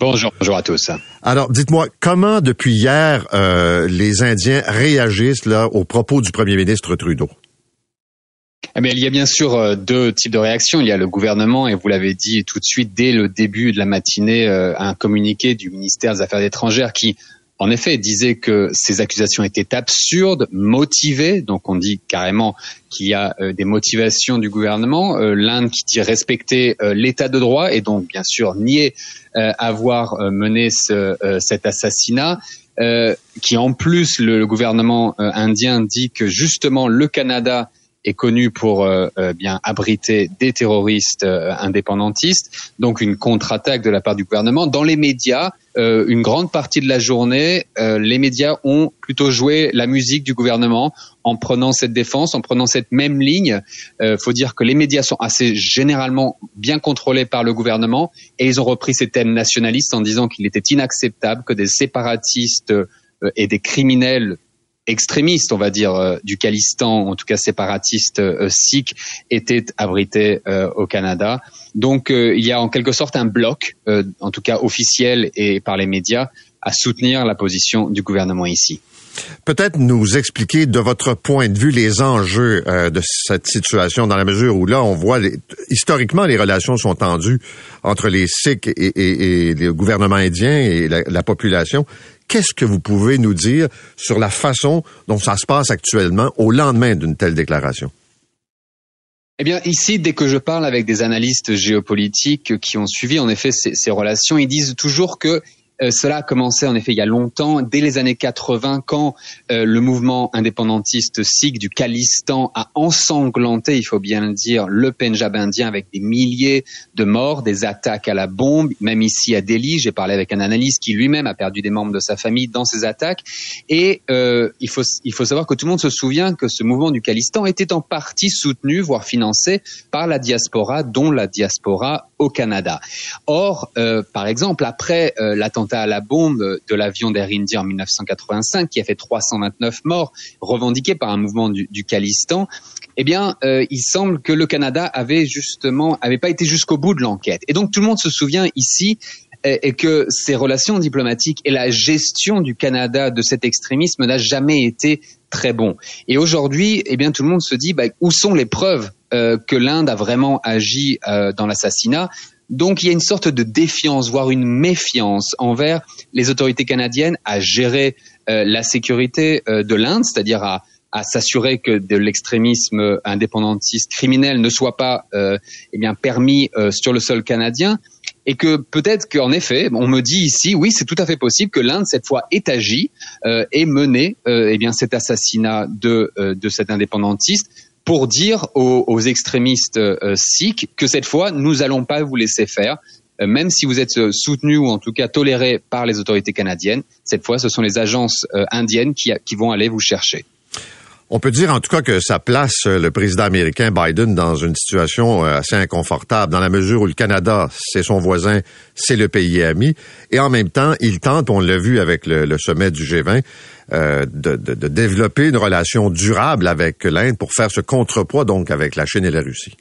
Bonjour, bonjour à tous. Alors, dites-moi, comment depuis hier euh, les Indiens réagissent là aux propos du premier ministre Trudeau? Eh bien, il y a bien sûr euh, deux types de réactions. Il y a le gouvernement, et vous l'avez dit tout de suite dès le début de la matinée, euh, un communiqué du ministère des Affaires étrangères qui en effet, disait que ces accusations étaient absurdes, motivées. Donc, on dit carrément qu'il y a euh, des motivations du gouvernement. Euh, L'Inde qui dit respecter euh, l'état de droit et donc, bien sûr, nier avoir mené ce, cet assassinat. qui en plus le gouvernement indien dit que justement le Canada est connu pour euh, euh, bien abriter des terroristes euh, indépendantistes, donc une contre-attaque de la part du gouvernement. Dans les médias, une grande partie de la journée, les médias ont plutôt joué la musique du gouvernement en prenant cette défense, en prenant cette même ligne. Il faut dire que les médias sont assez généralement bien contrôlés par le gouvernement et ils ont repris ces thèmes nationalistes en disant qu'il était inacceptable que des séparatistes et des criminels extrémistes, on va dire, euh, du Khalistan, en tout cas séparatistes euh, sikhs, étaient abrités euh, au Canada. Donc il y a en quelque sorte un bloc, en tout cas officiel et par les médias, à soutenir la position du gouvernement ici. Peut-être nous expliquer de votre point de vue les enjeux de cette situation dans la mesure où là on voit historiquement les relations sont tendues entre les Sikhs et, le gouvernement indien et la population. Qu'est-ce que vous pouvez nous dire sur la façon dont ça se passe actuellement au lendemain d'une telle déclaration? Eh bien, ici, dès que je parle avec des analystes géopolitiques qui ont suivi en effet ces, relations, ils disent toujours que cela a commencé en effet il y a longtemps, dès les années 80, quand euh, le mouvement indépendantiste sikh du Khalistan a ensanglanté, il faut bien le dire, le Pendjab indien avec des milliers de morts, des attaques à la bombe, même ici à Delhi. J'ai parlé avec un analyste qui lui-même a perdu des membres de sa famille dans ces attaques. Et euh, il, faut, il faut savoir que tout le monde se souvient que ce mouvement du Khalistan était en partie soutenu, voire financé par la diaspora, dont la diaspora au Canada. Or, euh, par exemple, après euh, l'attentat à la bombe de l'avion d'Air India en 1985, qui a fait 329 morts, revendiqué par un mouvement du, du Khalistan, eh bien, euh, il semble que le Canada avait justement, avait pas été jusqu'au bout de l'enquête. Et donc, tout le monde se souvient ici et que ces relations diplomatiques et la gestion du Canada de cet extrémisme n'a jamais été très bon. Et aujourd'hui, eh bien, tout le monde se dit, bah, où sont les preuves euh, que l'Inde a vraiment agi euh, dans l'assassinat. Donc il y a une sorte de défiance, voire une méfiance envers les autorités canadiennes à gérer euh, la sécurité de l'Inde, c'est-à-dire à, s'assurer que de l'extrémisme indépendantiste criminel ne soit pas eh bien permis sur le sol canadien. Et que peut-être qu'en effet, on me dit ici, oui, c'est tout à fait possible que l'Inde cette fois ait agi euh, et mené eh bien cet assassinat de de cet indépendantiste pour dire aux, extrémistes euh, sikhs que cette fois, nous n'allons pas vous laisser faire, euh, même si vous êtes euh, soutenu ou en tout cas toléré par les autorités canadiennes. Cette fois, ce sont les agences indiennes qui, vont aller vous chercher. On peut dire en tout cas que ça place le président américain Biden dans une situation assez inconfortable, dans la mesure où le Canada, c'est son voisin, c'est le pays ami, et en même temps, il tente, on l'a vu avec le sommet du G20, euh, de, de, de, développer une relation durable avec l'Inde pour faire ce contrepoids donc avec la Chine et la Russie.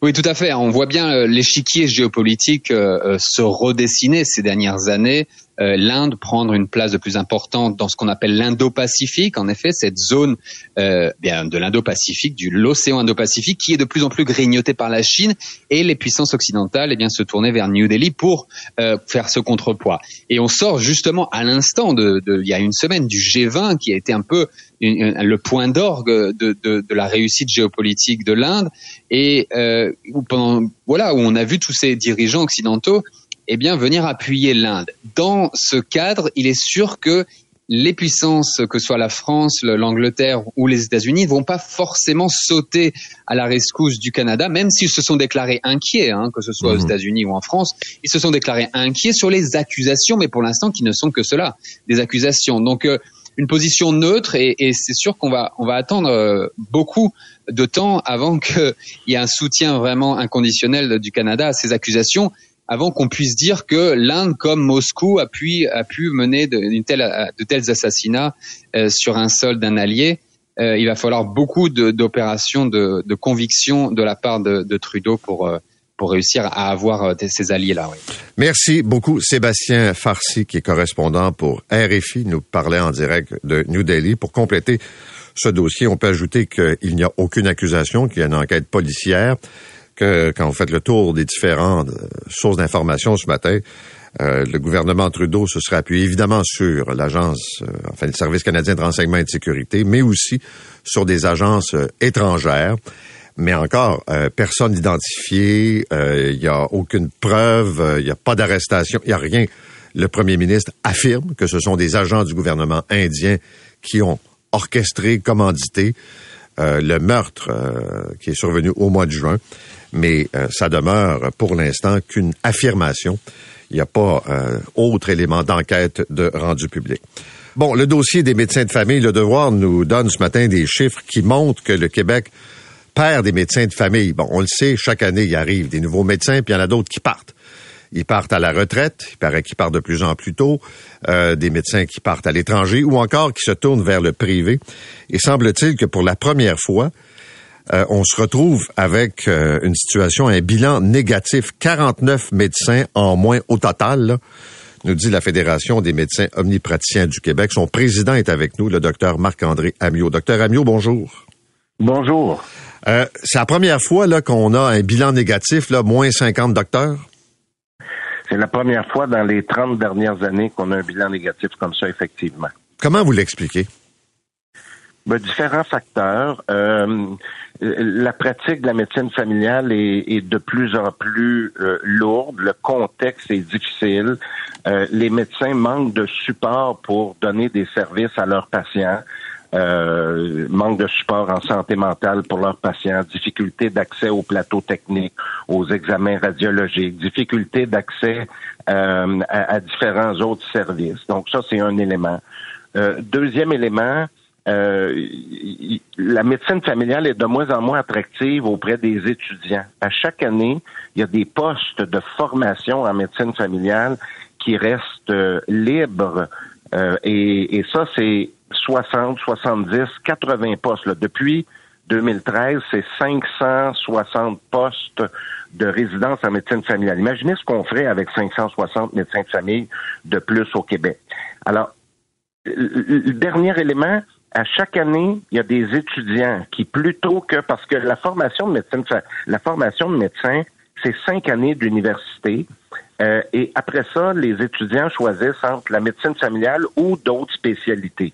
Oui, tout à fait. On voit bien euh, l'échiquier géopolitique euh, se redessiner ces dernières années euh, l'Inde prendre une place de plus importante dans ce qu'on appelle l'Indo-Pacifique. En effet, cette zone euh, bien de l'Indo-Pacifique, du l'océan Indo-Pacifique, qui est de plus en plus grignotée par la Chine et les puissances occidentales, eh bien se tourner vers New Delhi pour euh, faire ce contrepoids. Et on sort justement à l'instant de, de, il y a une semaine du G20 qui a été un peu le point d'orgue de, de, de, la réussite géopolitique de l'Inde et euh, pendant voilà où on a vu tous ces dirigeants occidentaux eh bien, venir appuyer l'Inde. Dans ce cadre, il est sûr que les puissances, que ce soit la France, l'Angleterre ou les États-Unis, ne vont pas forcément sauter à la rescousse du Canada, même s'ils se sont déclarés inquiets, hein, que ce soit aux mhm. États-Unis ou en France, ils se sont déclarés inquiets sur les accusations, mais pour l'instant qui ne sont que cela, des accusations. Donc euh, une position neutre et, et c'est sûr qu'on va on va attendre euh, beaucoup de temps avant qu'il y ait un soutien vraiment inconditionnel du Canada à ces accusations avant qu'on puisse dire que l'Inde, comme Moscou, a pu, a pu mener de, telle, de tels assassinats euh, sur un sol d'un allié. Euh, il va falloir beaucoup d'opérations de, de, conviction de la part de, de Trudeau pour, euh, pour réussir à avoir ces alliés-là. Oui. Merci beaucoup, Sébastien Farsi, qui est correspondant pour RFI, nous parlait en direct de New Delhi. Pour compléter ce dossier, on peut ajouter qu'il n'y a aucune accusation, qu'il y a une enquête policière que quand vous faites le tour des différentes euh, sources d'information ce matin, euh, le gouvernement Trudeau se serait appuyé évidemment sur l'agence, euh, enfin le service canadien de renseignement et de sécurité, mais aussi sur des agences étrangères. Mais encore, personne identifié, il n'y a aucune preuve, il n'y a pas d'arrestation, il n'y a rien. Le premier ministre affirme que ce sont des agents du gouvernement indien qui ont orchestré, commandité le meurtre qui est survenu au mois de juin mais euh, ça demeure pour l'instant qu'une affirmation. Il n'y a pas euh, autre élément d'enquête de rendu public. Bon, le dossier des médecins de famille, le devoir nous donne ce matin des chiffres qui montrent que le Québec perd des médecins de famille. Bon, on le sait, chaque année, il arrive des nouveaux médecins, puis il y en a d'autres qui partent. Ils partent à la retraite, il paraît qu'ils partent de plus en plus tôt, euh, des médecins qui partent à l'étranger ou encore qui se tournent vers le privé. Et semble-t-il que pour la première fois, euh, on se retrouve avec euh, une situation, un bilan négatif. 49 médecins en moins au total, nous dit la Fédération des médecins omnipraticiens du Québec. Son président est avec nous, le docteur Marc-André Amiot. Docteur Amiot, bonjour. Bonjour. Euh, c'est la première fois là, qu'on a un bilan négatif, là, moins 50 docteurs? C'est la première fois dans les 30 dernières années qu'on a un bilan négatif comme ça, effectivement. Comment vous l'expliquez? Ben, différents facteurs. Euh, la pratique de la médecine familiale est, de plus en plus euh, lourde. Le contexte est difficile. Euh, les médecins manquent de support pour donner des services à leurs patients. Euh, manque de support en santé mentale pour leurs patients, difficulté d'accès aux plateaux techniques, aux examens radiologiques, difficulté d'accès euh, à, différents autres services. Donc ça, c'est un élément. Euh, deuxième élément, la médecine familiale est de moins en moins attractive auprès des étudiants. À chaque année, il y a des postes de formation en médecine familiale qui restent libres. Et, et, ça, c'est 60, 70, 80 postes. Là. Depuis 2013, c'est 560 postes de résidence en médecine familiale. Imaginez ce qu'on ferait avec 560 médecins de famille de plus au Québec. Alors, le dernier élément, à chaque année, il y a des étudiants qui, plutôt que parce que la formation de médecine, la formation de médecin, c'est cinq années d'université. Euh, et après ça, les étudiants choisissent entre la médecine familiale ou d'autres spécialités.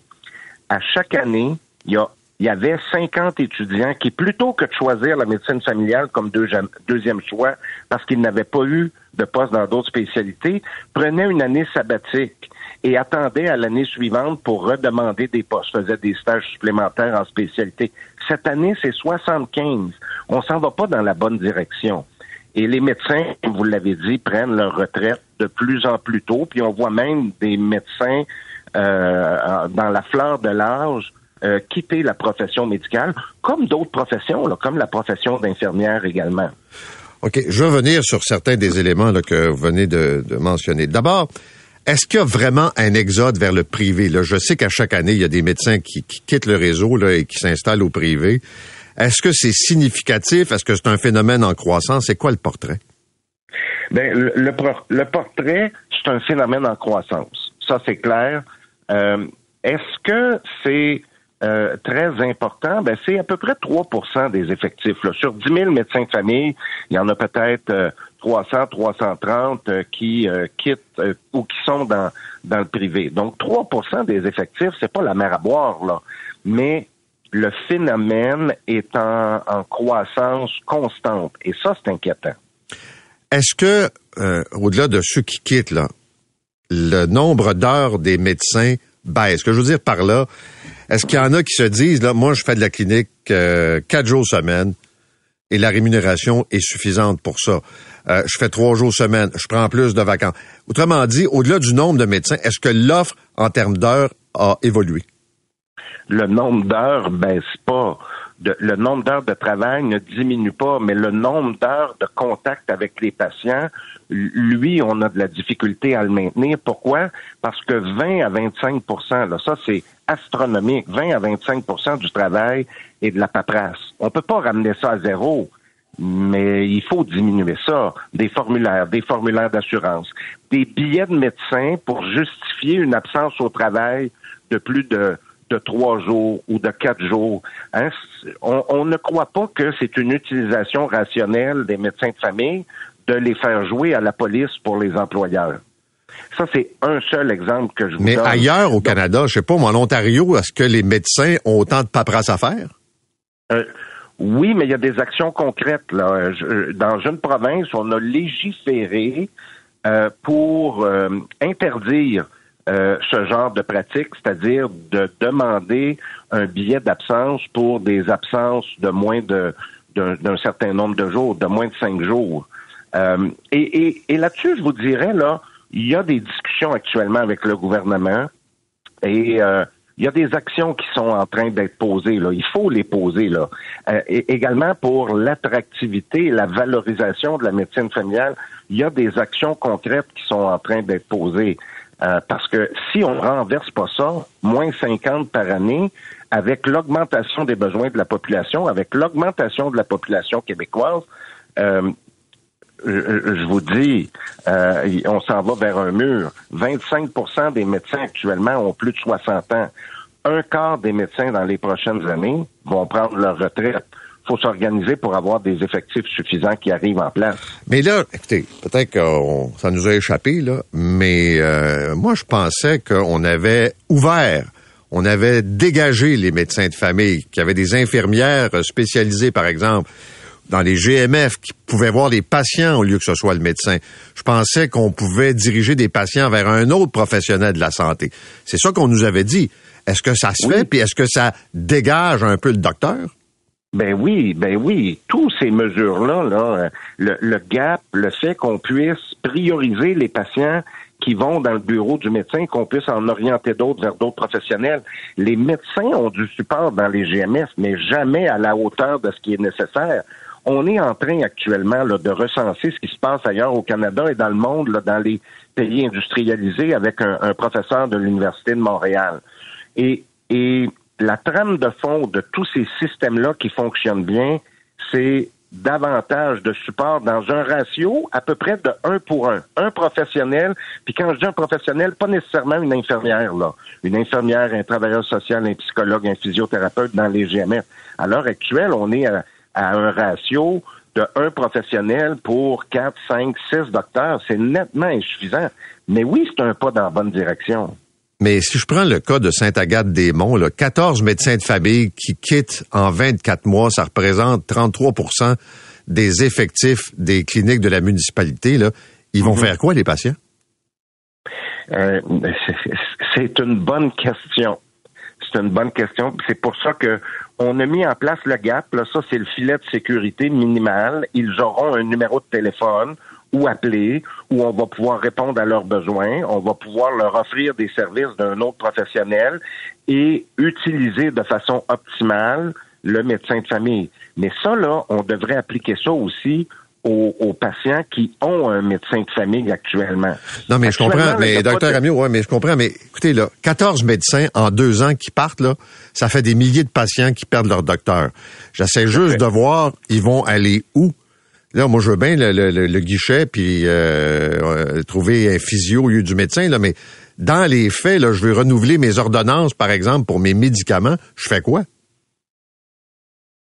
À chaque année, il y a il y avait 50 étudiants qui, plutôt que de choisir la médecine familiale comme deuxième choix, parce qu'ils n'avaient pas eu de poste dans d'autres spécialités, prenaient une année sabbatique et attendaient à l'année suivante pour redemander des postes, faisaient des stages supplémentaires en spécialité. Cette année, c'est 75. On s'en va pas dans la bonne direction. Et les médecins, comme vous l'avez dit, prennent leur retraite de plus en plus tôt. Puis on voit même des médecins euh, dans la fleur de l'âge euh, quitter la profession médicale, comme d'autres professions, comme la profession d'infirmière également. OK, je vais revenir sur certains des éléments que vous venez de, mentionner. D'abord, est-ce qu'il y a vraiment un exode vers le privé? Là, je sais qu'à chaque année, il y a des médecins qui, quittent le réseau là, et qui s'installent au privé. Est-ce que c'est significatif? Est-ce que c'est un phénomène en croissance? C'est quoi le portrait? Ben, le, le, portrait, c'est un phénomène en croissance. Ça, c'est clair. Euh, est-ce que c'est euh, très important, ben, c'est à peu près 3% des effectifs. Là. Sur 10 000 médecins de famille, il y en a peut-être 300, euh, 330 euh, qui quittent ou qui sont dans, dans le privé. Donc 3% des effectifs, c'est pas la mer à boire, là. Mais le phénomène est en, en croissance constante. Et ça, c'est inquiétant. Est-ce que, au-delà de ceux qui quittent, là, le nombre d'heures des médecins baisse? Ce que je veux dire par là, est-ce qu'il y en a qui se disent, là, moi, je fais de la clinique euh, quatre jours semaine et la rémunération est suffisante pour ça. Euh, je fais trois jours semaine, je prends plus de vacances. Autrement dit, au-delà du nombre de médecins, est-ce que l'offre en termes d'heures a évolué? Le nombre d'heures baisse pas le nombre d'heures de travail ne diminue pas, mais le nombre d'heures de contact avec les patients, lui, on a de la difficulté à le maintenir. Pourquoi? Parce que 20 à 25% là, ça c'est astronomique, 20 à 25% du travail est de la paperasse. On peut pas ramener ça à zéro, mais il faut diminuer ça. Des formulaires, des formulaires d'assurance, des billets de médecin pour justifier une absence au travail de plus de de trois jours ou de quatre jours. Hein, on, ne croit pas que c'est une utilisation rationnelle des médecins de famille de les faire jouer à la police pour les employeurs. Ça, c'est un seul exemple que je vous Mais ailleurs au Canada, je sais pas, moi, en Ontario, est-ce que les médecins ont autant de paperasse à faire? Euh, oui, mais il y a des actions concrètes. Là. dans une province, on a légiféré euh, pour euh, interdire euh, ce genre de pratique, c'est-à-dire de demander un billet d'absence pour des absences de moins de d'un certain nombre de jours, de moins de cinq jours. Euh, et, et, là-dessus, je vous dirais, là, il y a des discussions actuellement avec le gouvernement et euh, il y a des actions qui sont en train d'être posées. Là. Il faut les poser. Là. et également pour l'attractivité et la valorisation de la médecine familiale, il y a des actions concrètes qui sont en train d'être posées. Euh, parce que si on renverse pas ça, moins 50 par année, avec l'augmentation des besoins de la population, avec l'augmentation de la population québécoise, euh, je, vous dis, euh, on s'en va vers un mur. 25% des médecins actuellement ont plus de 60 ans. Un quart des médecins dans les prochaines années vont prendre leur retraite faut s'organiser pour avoir des effectifs suffisants qui arrivent en place. Mais là, écoutez, peut-être que ça nous a échappé, là, mais euh, moi, je pensais qu'on avait ouvert on avait dégagé les médecins de famille, qui avaient des infirmières spécialisées, par exemple, dans les GMF, qui pouvaient voir les patients au lieu que ce soit le médecin. Je pensais qu'on pouvait diriger des patients vers un autre professionnel de la santé. C'est ça qu'on nous avait dit. Est-ce que ça se fait, puis est-ce que ça dégage un peu le docteur? Ben oui, ben oui. Toutes ces mesures-là, là, le, le gap, le fait qu'on puisse prioriser les patients qui vont dans le bureau du médecin, qu'on puisse en orienter d'autres vers d'autres professionnels. Les médecins ont du support dans les GMF, mais jamais à la hauteur de ce qui est nécessaire. On est en train actuellement de recenser ce qui se passe ailleurs au Canada et dans le monde, dans les pays industrialisés, avec un, professeur de l'Université de Montréal. Et, la trame de fond de tous ces systèmes-là qui fonctionnent bien, c'est davantage de support dans un ratio à peu près de un pour un. Un professionnel, puis quand je dis un professionnel, pas nécessairement une infirmière, là. Une infirmière, un travailleur social, un psychologue, un physiothérapeute dans les GMF. À l'heure actuelle, on est à, à un ratio de un professionnel pour quatre, cinq, six docteurs. C'est nettement insuffisant. Mais oui, c'est un pas dans la bonne direction. Mais si je prends le cas de Sainte-Agathe-des-Monts, 14 médecins de famille qui quittent en 24 mois, ça représente 33% des effectifs des cliniques de la municipalité. Là. Ils vont Mhm. faire quoi, les patients? Euh, c'est une bonne question. C'est une bonne question. C'est pour ça que on a mis en place le GAP. Là, ça, c'est le filet de sécurité minimal. Ils auront un numéro de téléphone ou appeler, où on va pouvoir répondre à leurs besoins, on va pouvoir leur offrir des services d'un autre professionnel et utiliser de façon optimale le médecin de famille. Mais ça, là, on devrait appliquer ça aussi aux, aux patients qui ont un médecin de famille actuellement. Non, mais je comprends, mais docteur de- Amiot, ouais, mais je comprends, mais écoutez, là, 14 médecins en deux ans qui partent, là, ça fait des milliers de patients qui perdent leur docteur. J'essaie juste de voir, ils vont aller où? Là, moi, je veux bien le, le- le- le guichet, puis euh, euh, trouver un physio au lieu du médecin, là, mais dans les faits, là, je veux renouveler mes ordonnances, par exemple, pour mes médicaments. Je fais quoi?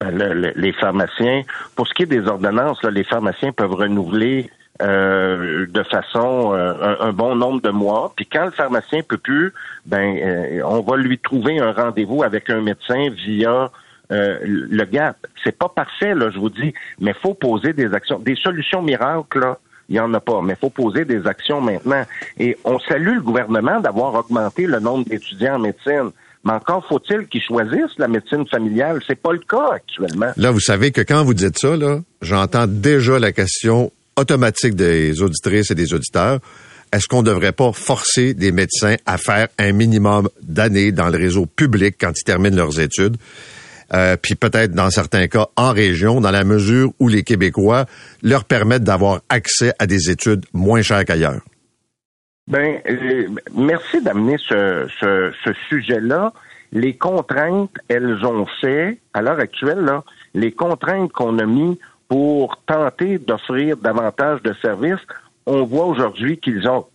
Le- les pharmaciens, pour ce qui est des ordonnances, là, les pharmaciens peuvent renouveler euh, de façon euh, un, un bon nombre de mois. Puis quand le pharmacien peut plus, ben euh, on va lui trouver un rendez-vous avec un médecin via euh, le GAP. C'est pas parfait, là, je vous dis, mais faut poser des actions, des solutions miracles, là. Il n'y en a pas, mais il faut poser des actions maintenant. Et on salue le gouvernement d'avoir augmenté le nombre d'étudiants en médecine. Mais encore faut-il qu'ils choisissent la médecine familiale. C'est pas le cas actuellement. Là, vous savez que quand vous dites ça, là, j'entends déjà la question automatique des auditrices et des auditeurs. Est-ce qu'on ne devrait pas forcer des médecins à faire un minimum d'années dans le réseau public quand ils terminent leurs études? Euh, puis peut-être dans certains cas en région, dans la mesure où les Québécois leur permettent d'avoir accès à des études moins chères qu'ailleurs. Ben, euh, merci d'amener ce, ce, ce sujet-là. Les contraintes, elles ont fait, à l'heure actuelle, là, les contraintes qu'on a mis pour tenter d'offrir davantage de services, on voit aujourd'hui qu'ils ont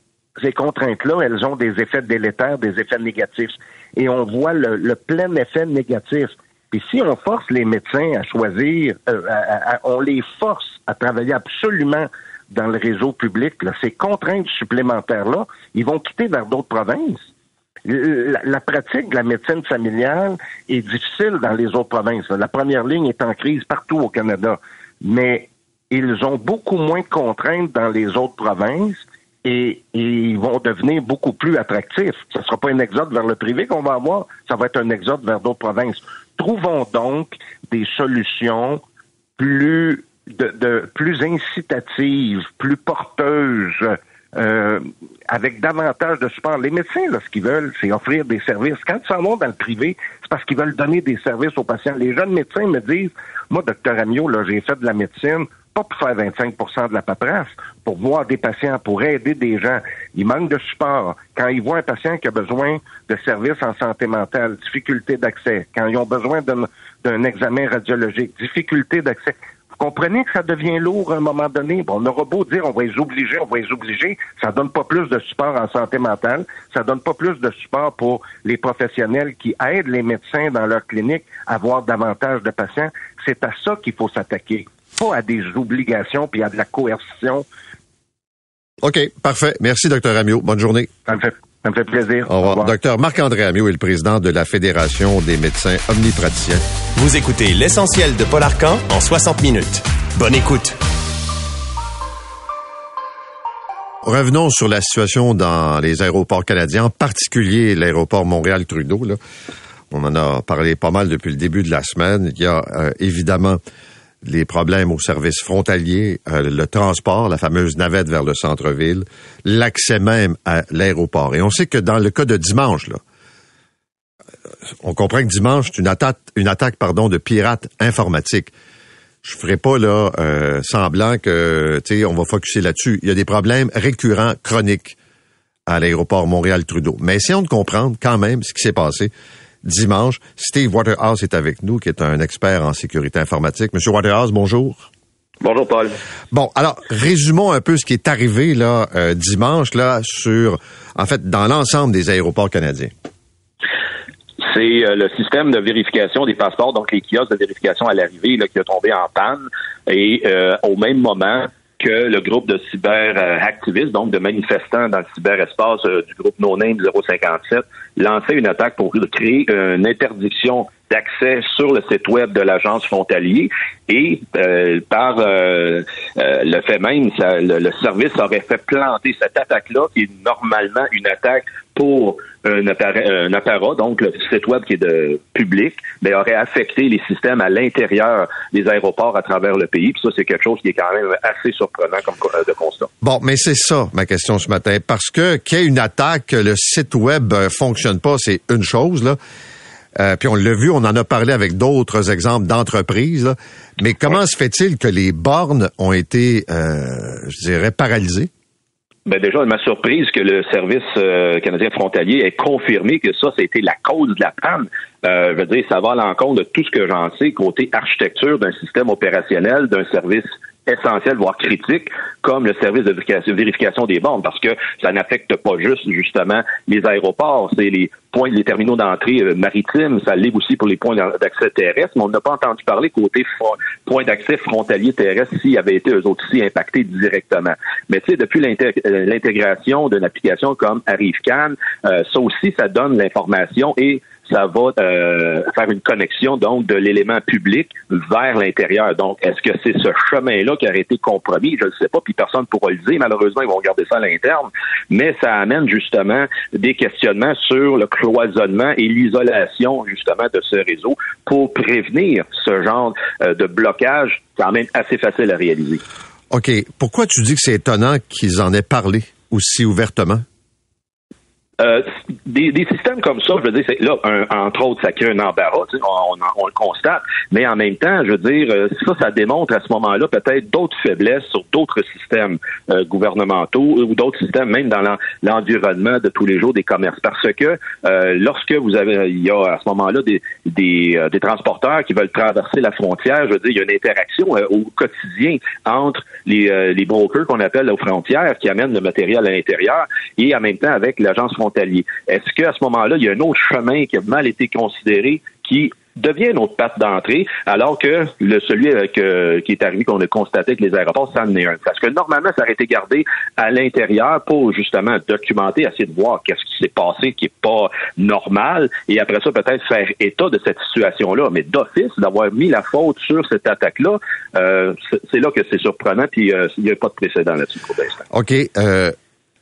ces contraintes-là, elles ont des effets délétères, des effets négatifs. Et on voit le, le plein effet négatif. Puis si on force les médecins à choisir, euh, à- à- on les force à travailler absolument dans le réseau public, là, ces contraintes supplémentaires-là, ils vont quitter vers d'autres provinces. La, pratique de la médecine familiale est difficile dans les autres provinces. La première ligne est en crise partout au Canada. Mais ils ont beaucoup moins de contraintes dans les autres provinces et, et ils vont devenir beaucoup plus attractifs. Ce ne sera pas un exode vers le privé qu'on va avoir, ça va être un exode vers d'autres provinces. Trouvons donc des solutions plus de, de- plus incitatives, plus porteuses, euh, avec davantage de support. Les médecins, là, ce qu'ils veulent, c'est offrir des services. Quand ils s'en vont dans le privé, c'est parce qu'ils veulent donner des services aux patients. Les jeunes médecins me disent, moi, docteur Amiot, là, j'ai fait de la médecine, pas pour faire 25% de la paperasse, pour voir des patients, pour aider des gens. Il manque de support. Quand ils voient un patient qui a besoin de services en santé mentale, difficulté d'accès, quand ils ont besoin d'un examen radiologique, difficulté d'accès, comprenez que ça devient lourd à un moment donné. Bon, on aura beau dire on va les obliger, on va les obliger, ça donne pas plus de support en santé mentale, ça donne pas plus de support pour les professionnels qui aident les médecins dans leur clinique à avoir davantage de patients. C'est à ça qu'il faut s'attaquer, pas à des obligations puis à de la coercition. OK, parfait. Merci, docteur Amiot. Bonne journée. Ça me fait Ça me fait plaisir. Au revoir. Docteur Marc-André Amiot est le président de la Fédération des médecins omnipraticiens. Vous écoutez l'essentiel de Paul Arcan en 60 minutes. Bonne écoute. Revenons sur la situation dans les aéroports canadiens, en particulier l'aéroport Montréal-Trudeau. Là. On en a parlé pas mal depuis le début de la semaine. Il y a euh, évidemment les problèmes au service frontalier, euh, le transport, la fameuse navette vers le centre-ville, l'accès même à l'aéroport. Et on sait que dans le cas de dimanche, là, euh, on comprend que dimanche, c'est une attaque, une attaque pardon, de pirates informatiques. Je ferai pas là semblant que on va focuser là-dessus. Il y a des problèmes récurrents, chroniques à l'aéroport Montréal-Trudeau. Mais essayons de comprendre quand même ce qui s'est passé dimanche. Steve Waterhouse est avec nous, qui est un expert en sécurité informatique. Monsieur Waterhouse, bonjour. Bonjour Paul. Bon, alors résumons un peu ce qui est arrivé là euh, dimanche là sur, en fait, dans l'ensemble des aéroports canadiens. C'est euh, le système de vérification des passeports, donc les kiosques de vérification à l'arrivée qui a tombé en panne. Et euh, au même moment, que le groupe de cyberactivistes, donc de manifestants dans le cyberespace euh, du groupe No Name 057, lançait une attaque pour créer une interdiction d'accès sur le site web de l'agence frontalier. Et euh, par euh, le fait même, le, service aurait fait planter cette attaque-là, qui est normalement une attaque pour un appareil, donc le site web qui est de public, mais aurait affecté les systèmes à l'intérieur des aéroports à travers le pays. Puis ça, c'est quelque chose qui est quand même assez surprenant comme euh, de constat. Bon, mais c'est ça ma question ce matin, parce que qu'il y ait une attaque, le site web euh, fonctionne pas, c'est une chose là. Euh, puis on l'a vu, on en a parlé avec d'autres exemples d'entreprises. Mais comment se fait-il que les bornes ont été, je dirais, paralysées? Ben déjà, m'a surprise que le service euh, canadien frontalier ait confirmé que ça, c'était la cause de la panne. Euh, je veux dire, ça va à l'encontre de tout ce que j'en sais côté architecture d'un système opérationnel, d'un service essentiel, voire critique, comme le service de vérification des bornes, parce que ça n'affecte pas juste justement les aéroports, c'est les points, les terminaux d'entrée euh, maritimes, ça l'est aussi pour les points d'accès terrestres, mais on n'a pas entendu parler côté points d'accès frontalier terrestre s'ils avaient été eux aussi impactés directement. Mais tu sais, depuis euh, l'intégration d'une application comme ArriveCan, euh, ça aussi, ça donne l'information et ça va euh, faire une connexion donc de l'élément public vers l'intérieur. Donc, est-ce que c'est ce chemin-là qui a été compromis? Je ne sais pas, puis personne ne pourra le dire. Malheureusement, ils vont garder ça à l'interne. Mais ça amène justement des questionnements sur le cloisonnement et l'isolation justement de ce réseau pour prévenir ce genre euh, de blocage quand même assez facile à réaliser. OK. Pourquoi tu dis que c'est étonnant qu'ils en aient parlé aussi ouvertement? Euh, des, des, systèmes comme ça, je veux dire, là, entre autres, ça crée un embarras, on, on, le constate, mais en même temps, je veux dire, euh, ça, ça démontre à ce moment-là peut-être d'autres faiblesses sur d'autres systèmes euh, gouvernementaux ou d'autres systèmes même dans l'environnement de tous les jours des commerces. Parce que lorsque vous avez, il y a à ce moment-là des, des, des, transporteurs qui veulent traverser la frontière, je veux dire, il y a une interaction au quotidien entre les, les brokers qu'on appelle aux frontières qui amènent le matériel à l'intérieur et en même temps avec l'agence est-ce qu'à ce, moment-là, il y a un autre chemin qui a mal été considéré qui devient une autre patte d'entrée, alors que le celui euh, qui est arrivé qu'on a constaté que les aéroports, ça en est un? Parce que normalement, ça aurait été gardé à l'intérieur pour justement documenter, essayer de voir qu'est-ce qui s'est passé qui est pas normal, et après ça, peut-être faire état de cette situation-là. Mais d'office, d'avoir mis la faute sur cette attaque-là, euh, c'est là que c'est surprenant, puis euh, il n'y a pas de précédent là-dessus pour l'instant. OK.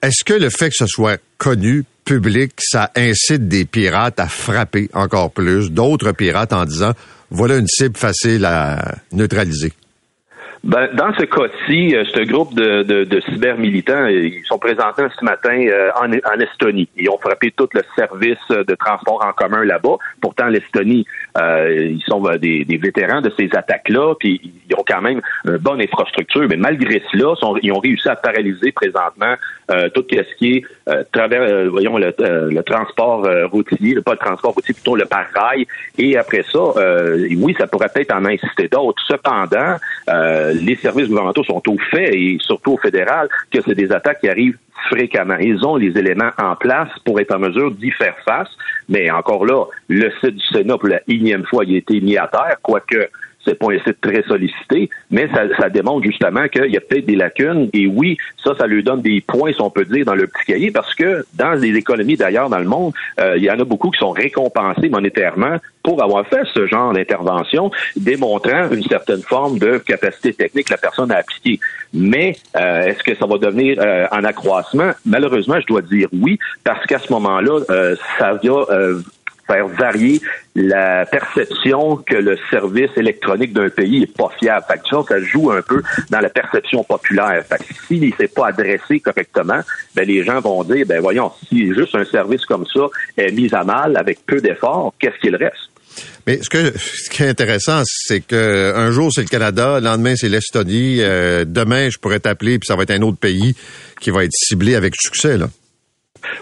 Est-ce que le fait que ce soit connu, public, ça incite des pirates à frapper encore plus d'autres pirates en disant voilà une cible facile à neutraliser? Ben, dans ce cas-ci, euh, ce groupe de, de, de cyber-militants, euh, ils sont présentés ce matin euh, en, en, Estonie. Ils ont frappé tout le service de transport en commun là-bas. Pourtant, l'Estonie, ils sont des, des, vétérans de ces attaques-là, puis ils ont quand même une bonne infrastructure. Mais malgré cela, ils ont réussi à paralyser présentement tout ce qui est travers, voyons, le, le transport routier, pas le transport routier, plutôt le par rail. Et après ça, oui, ça pourrait peut-être en inciter d'autres. Cependant, euh, les services gouvernementaux sont au fait, et surtout au fédéral, que c'est des attaques qui arrivent fréquemment. Ils ont les éléments en place pour être en mesure d'y faire face. Mais encore là, le site du Sénat, pour la énième fois, il a été mis à terre, quoique c'est pas un site très sollicité, mais ça, ça démontre justement qu'il y a peut-être des lacunes. Et oui, ça, ça lui donne des points, si on peut dire, dans le petit cahier, parce que dans les économies d'ailleurs dans le monde, euh, il y en a beaucoup qui sont récompensés monétairement pour avoir fait ce genre d'intervention, démontrant une certaine forme de capacité technique que la personne a appliquée. Mais euh, est-ce que ça va devenir euh, en accroissement? Malheureusement, je dois dire oui, parce qu'à ce moment-là, ça va faire varier la perception que le service électronique d'un pays est pas fiable. Fait que ça, joue un peu dans la perception populaire. Fait que s'il ne s'est pas adressé correctement, ben les gens vont dire, ben voyons, si juste un service comme ça est mis à mal avec peu d'efforts, qu'est-ce qu'il reste? Mais ce, que, ce qui est intéressant, c'est que un jour c'est le Canada, le lendemain c'est l'Estonie, euh, demain je pourrais t'appeler puis ça va être un autre pays qui va être ciblé avec succès là.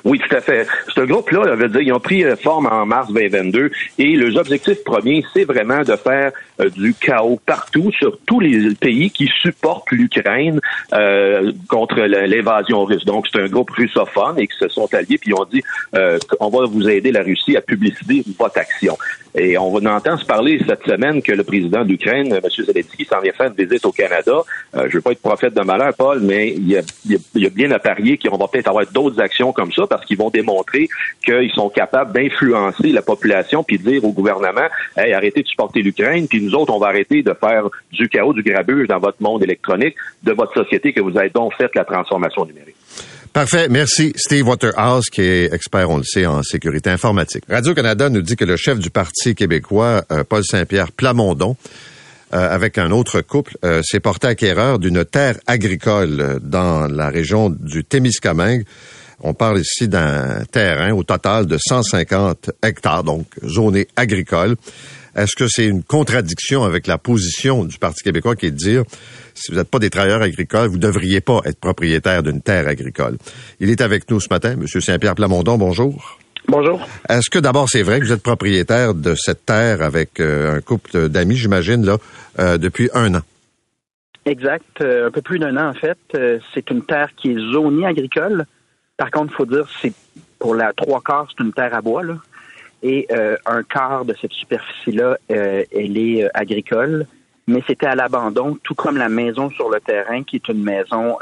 Oui, tout à fait. Ce groupe-là, veut dire, ils ont pris euh, forme en mars 2022 et leurs objectifs premiers, c'est vraiment de faire euh, du chaos partout sur tous les pays qui supportent l'Ukraine euh, contre l'invasion russe. Donc, c'est un groupe russophone et qui se sont alliés puis ils ont dit on va vous aider la Russie à publiciter votre action. Et on entend se parler cette semaine que le président d'Ukraine, M. Zelensky, s'en vient faire une visite au Canada. je ne veux pas être prophète de malheur, Paul, mais il y a, y a bien à parier qu'on va peut-être avoir d'autres actions comme ça parce qu'ils vont démontrer qu'ils sont capables d'influencer la population puis de dire au gouvernement hey, arrêtez de supporter l'Ukraine puis nous autres on va arrêter de faire du chaos, du grabuge dans votre monde électronique, de votre société que vous avez donc fait la transformation numérique. Parfait. Merci. Steve Waterhouse, qui est expert, on le sait, en sécurité informatique. Radio-Canada nous dit que le chef du Parti québécois, euh, Paul Saint-Pierre Plamondon, euh, avec un autre couple, euh, s'est porté acquéreur d'une terre agricole dans la région du Témiscamingue. On parle ici d'un terrain au total de 150 hectares, donc zoné agricole. Est-ce que c'est une contradiction avec la position du Parti québécois qui est de dire, si vous n'êtes pas des travailleurs agricoles, vous ne devriez pas être propriétaire d'une terre agricole? Il est avec nous ce matin, M. Saint-Pierre Plamondon, bonjour. Bonjour. Est-ce que d'abord c'est vrai que vous êtes propriétaire de cette terre avec euh, un couple d'amis, j'imagine, là, euh, depuis un an? Exact. Euh, un peu plus d'un an, en fait. c'est une terre qui est zonée agricole. Par contre, il faut dire, c'est pour la trois quarts, c'est une terre à bois, là. Et euh, un quart de cette superficie-là, euh, elle est euh, agricole. Mais c'était à l'abandon, tout comme la maison sur le terrain, qui est une maison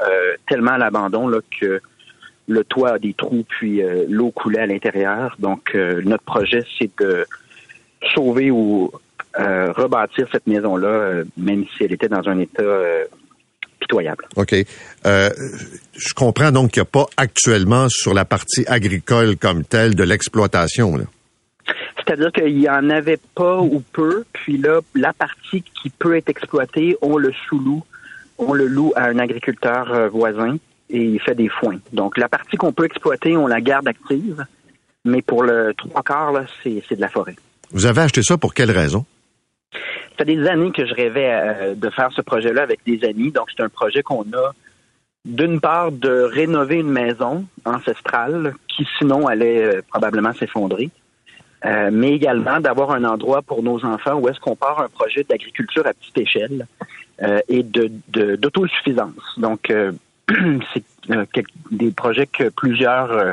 tellement à l'abandon que le toit a des trous, puis l'eau coulait à l'intérieur. Donc, notre projet, c'est de sauver ou rebâtir cette maison-là, même si elle était dans un état OK. Euh, je comprends donc qu'il n'y a pas actuellement sur la partie agricole comme telle de l'exploitation. C'est-à-dire qu'il n'y en avait pas ou peu, puis là, la partie qui peut être exploitée, on le sous-loue, on le loue à un agriculteur euh, voisin et il fait des foins. Donc la partie qu'on peut exploiter, on la garde active, mais pour le trois quarts, c'est de la forêt. Vous avez acheté ça pour quelle raison? Ça fait des années que je rêvais euh, de faire ce projet-là avec des amis. Donc, c'est un projet qu'on a, d'une part, de rénover une maison ancestrale qui, sinon, allait euh, probablement s'effondrer. Euh, mais également d'avoir un endroit pour nos enfants où est-ce qu'on part un projet d'agriculture à petite échelle et de, d'autosuffisance. Donc, c'est des projets que plusieurs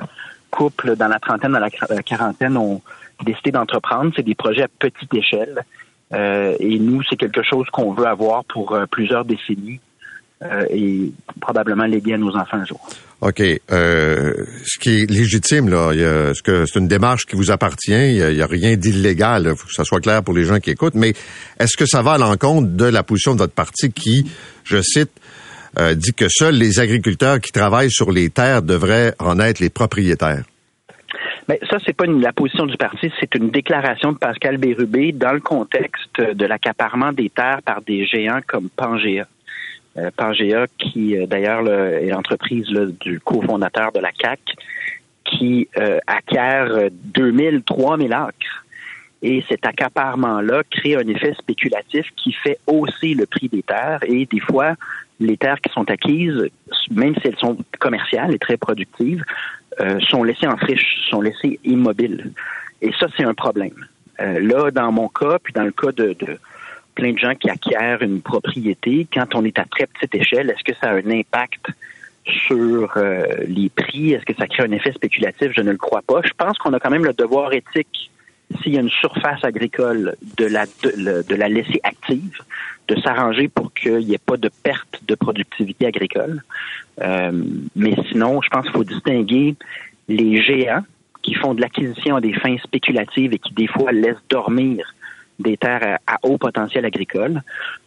couples dans la trentaine, dans la quarantaine ont décidé d'entreprendre. C'est des projets à petite échelle euh, et nous, c'est quelque chose qu'on veut avoir pour euh, plusieurs décennies euh, et probablement léguer à nos enfants un jour. OK. ce qui est légitime, là, ce que c'est une démarche qui vous appartient, il n'y a, rien d'illégal, il faut que ça soit clair pour les gens qui écoutent, mais est-ce que ça va à l'encontre de la position de votre parti qui, je cite, dit que seuls les agriculteurs qui travaillent sur les terres devraient en être les propriétaires? Mais ça, c'est pas une, la position du parti, c'est une déclaration de Pascal Bérubé dans le contexte de l'accaparement des terres par des géants comme Pangea. Euh, Pangea, qui euh, d'ailleurs est l'entreprise du cofondateur de la CAC, qui euh, acquiert 2000, 3000 acres. Et cet accaparement-là crée un effet spéculatif qui fait hausser le prix des terres et des fois, les terres qui sont acquises, même si elles sont commerciales et très productives, euh, sont laissés en friche, sont laissés immobiles. Et ça, c'est un problème. Euh, là, dans mon cas, puis dans le cas de, plein de gens qui acquièrent une propriété, quand on est à très petite échelle, est-ce que ça a un impact sur euh, les prix? Est-ce que ça crée un effet spéculatif? Je ne le crois pas. Je pense qu'on a quand même le devoir éthique s'il y a une surface agricole, de la, de, la laisser active, de s'arranger pour qu'il n'y ait pas de perte de productivité agricole. Euh, mais sinon, je pense qu'il faut distinguer les géants qui font de l'acquisition à des fins spéculatives et qui des fois laissent dormir des terres à, haut potentiel agricole,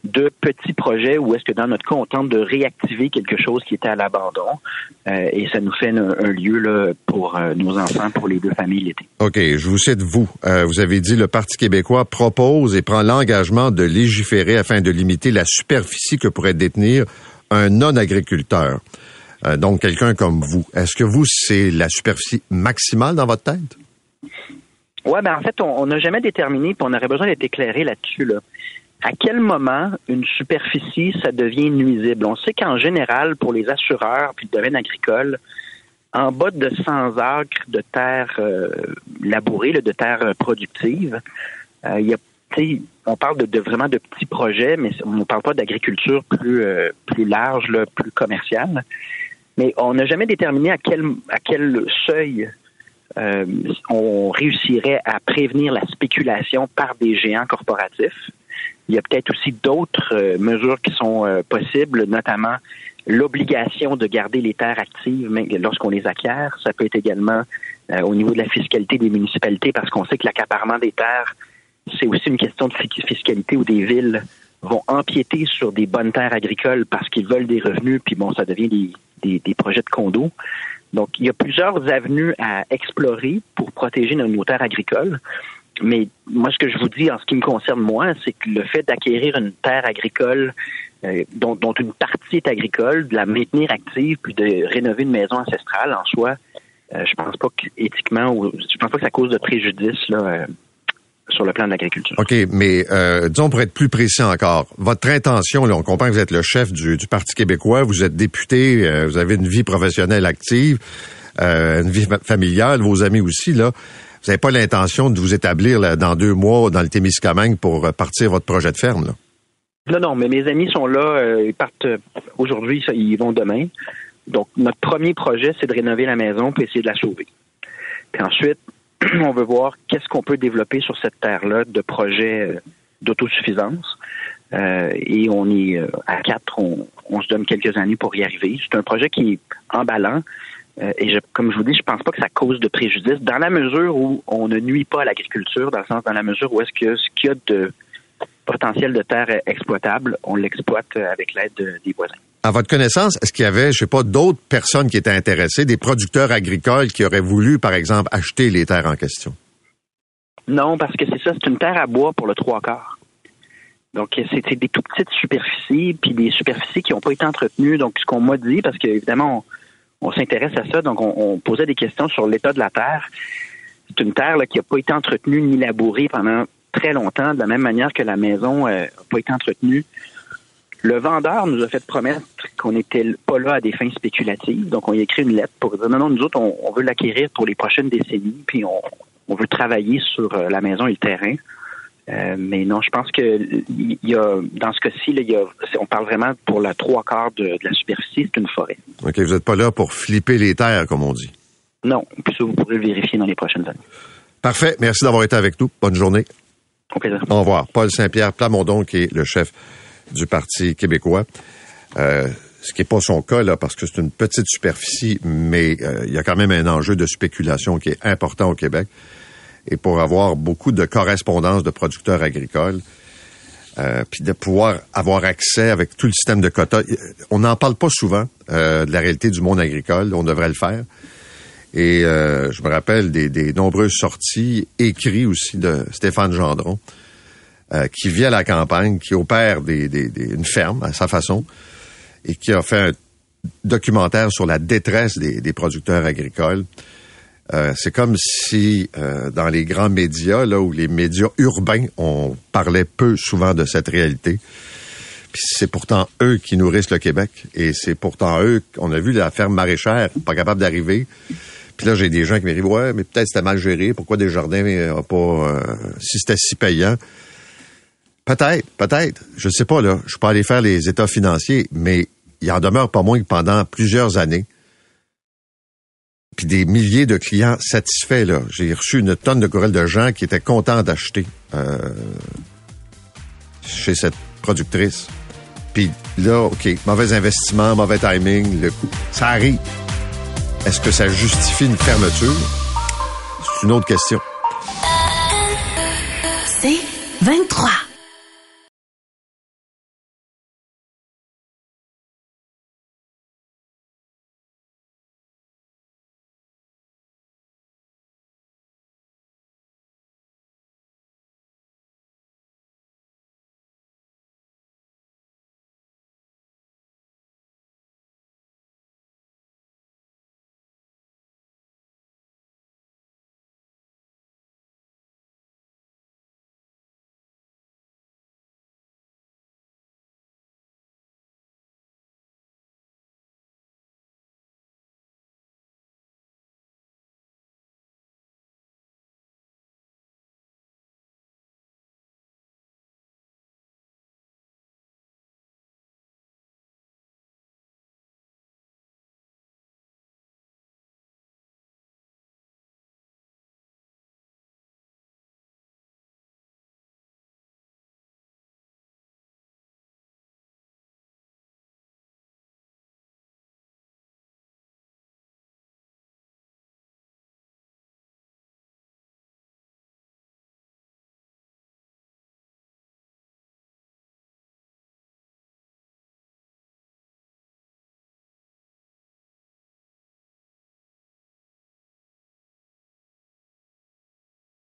de petits projets où est-ce que dans notre cas, on tente de réactiver quelque chose qui était à l'abandon euh, et ça nous fait un, lieu là, pour euh, nos enfants, pour les deux familles l'été. OK, je vous cite vous. Euh, vous avez dit le Parti québécois propose et prend l'engagement de légiférer afin de limiter la superficie que pourrait détenir un non-agriculteur. donc quelqu'un comme vous. Est-ce que vous, c'est la superficie maximale dans votre tête? Oui, ben en fait, on n'a jamais déterminé, puis on aurait besoin d'être éclairé là-dessus. Là. À quel moment une superficie, ça devient nuisible? On sait qu'en général, pour les assureurs puis le domaine agricole, en bas de 100 acres de terre euh, labourée, de terre euh, productive, euh, y a on parle de, vraiment de petits projets, mais on ne parle pas d'agriculture plus plus large, là, plus commerciale. Mais on n'a jamais déterminé à quel à quel seuil euh, on réussirait à prévenir la spéculation par des géants corporatifs. Il y a peut-être aussi d'autres euh, mesures qui sont euh, possibles, notamment l'obligation de garder les terres actives lorsqu'on les acquiert. Ça peut être également au niveau de la fiscalité des municipalités, parce qu'on sait que l'accaparement des terres, c'est aussi une question de fiscalité où des villes vont empiéter sur des bonnes terres agricoles parce qu'ils veulent des revenus, puis bon, ça devient des, des projets de condos. Donc, il y a plusieurs avenues à explorer pour protéger nos, terres agricoles. Mais moi, ce que je vous dis en ce qui me concerne, moi, c'est que le fait d'acquérir une terre agricole euh, dont, une partie est agricole, de la maintenir active, puis de rénover une maison ancestrale en soi, euh, je pense pas qu'éthiquement, je pense pas que ça cause de préjudice là, euh, sur le plan de l'agriculture. OK, mais euh, disons pour être plus précis encore, votre intention, là, on comprend que vous êtes le chef du, Parti québécois, vous êtes député, euh, vous avez une vie professionnelle active, euh, une vie familiale, vos amis aussi, là. Vous n'avez pas l'intention de vous établir là, dans deux mois dans le Témiscamingue pour partir votre projet de ferme, là? Non, non, mais mes amis sont là, ils partent aujourd'hui, ils vont demain. Donc, notre premier projet, c'est de rénover la maison pour essayer de la sauver. Puis ensuite, on veut voir qu'est-ce qu'on peut développer sur cette terre-là de projets euh, d'autosuffisance. Euh, et on est euh, à quatre, on, se donne quelques années pour y arriver. C'est un projet qui est emballant. et je, comme je vous dis, je pense pas que ça cause de préjudice dans la mesure où on ne nuit pas à l'agriculture, dans le sens dans la mesure où est-ce que ce qu'il y a de potentiel de terre exploitable, on l'exploite avec l'aide des voisins. À votre connaissance, est-ce qu'il y avait, je sais pas, d'autres personnes qui étaient intéressées, des producteurs agricoles qui auraient voulu, par exemple, acheter les terres en question? Non, parce que c'est ça, c'est une terre à bois pour le trois quarts. Donc, c'est des tout petites superficies, puis des superficies qui n'ont pas été entretenues. Donc, ce qu'on m'a dit, parce qu'évidemment, on, s'intéresse à ça, donc on, posait des questions sur l'état de la terre. C'est une terre qui n'a pas été entretenue ni labourée pendant très longtemps, de la même manière que la maison n'a pas été entretenue. Le vendeur nous a fait promettre qu'on n'était pas là à des fins spéculatives. Donc, on y a écrit une lettre pour dire non, non, nous autres, on, veut l'acquérir pour les prochaines décennies, puis on, veut travailler sur euh, la maison et le terrain. Euh, mais non, je pense que il y a, dans ce cas-ci, il y a, on parle vraiment pour la trois quarts de, la superficie, c'est une forêt. OK, vous n'êtes pas là pour flipper les terres, comme on dit. Non, puis ça, vous pourrez le vérifier dans les prochaines années. Parfait. Merci d'avoir été avec nous. Bonne journée. Au plaisir. Au revoir. Paul Saint-Pierre Plamondon, qui est le chef du Parti québécois. Euh, ce qui n'est pas son cas, là, parce que c'est une petite superficie, mais euh, il y a quand même un enjeu de spéculation qui est important au Québec. Et pour avoir beaucoup de correspondances de producteurs agricoles, euh, puis de pouvoir avoir accès avec tout le système de quotas. On n'en parle pas souvent de la réalité du monde agricole. On devrait le faire. Et je me rappelle des, des nombreuses sorties écrites aussi de Stéphane Gendron, euh, qui vit à la campagne, qui opère des, des, une ferme à sa façon et qui a fait un documentaire sur la détresse des, des producteurs agricoles. Euh, c'est comme si euh, dans les grands médias, là où les médias urbains, on parlait peu souvent de cette réalité. Puis c'est pourtant eux qui nourrissent le Québec et c'est pourtant eux. On a vu la ferme maraîchère pas capable d'arriver. Puis là, j'ai des gens qui me disent ouais, mais peut-être c'était mal géré. Pourquoi des jardins euh, pas si c'était si payant Peut-être, peut-être. Je sais pas, là. Je suis pas allé faire les états financiers, mais il en demeure pas moins que pendant plusieurs années, puis des milliers de clients satisfaits. Là. J'ai reçu une tonne de courriels de gens qui étaient contents d'acheter euh, chez cette productrice. Puis là, OK, mauvais investissement, mauvais timing, le coup. Ça arrive. Est-ce que ça justifie une fermeture? C'est une autre question. C'est 23.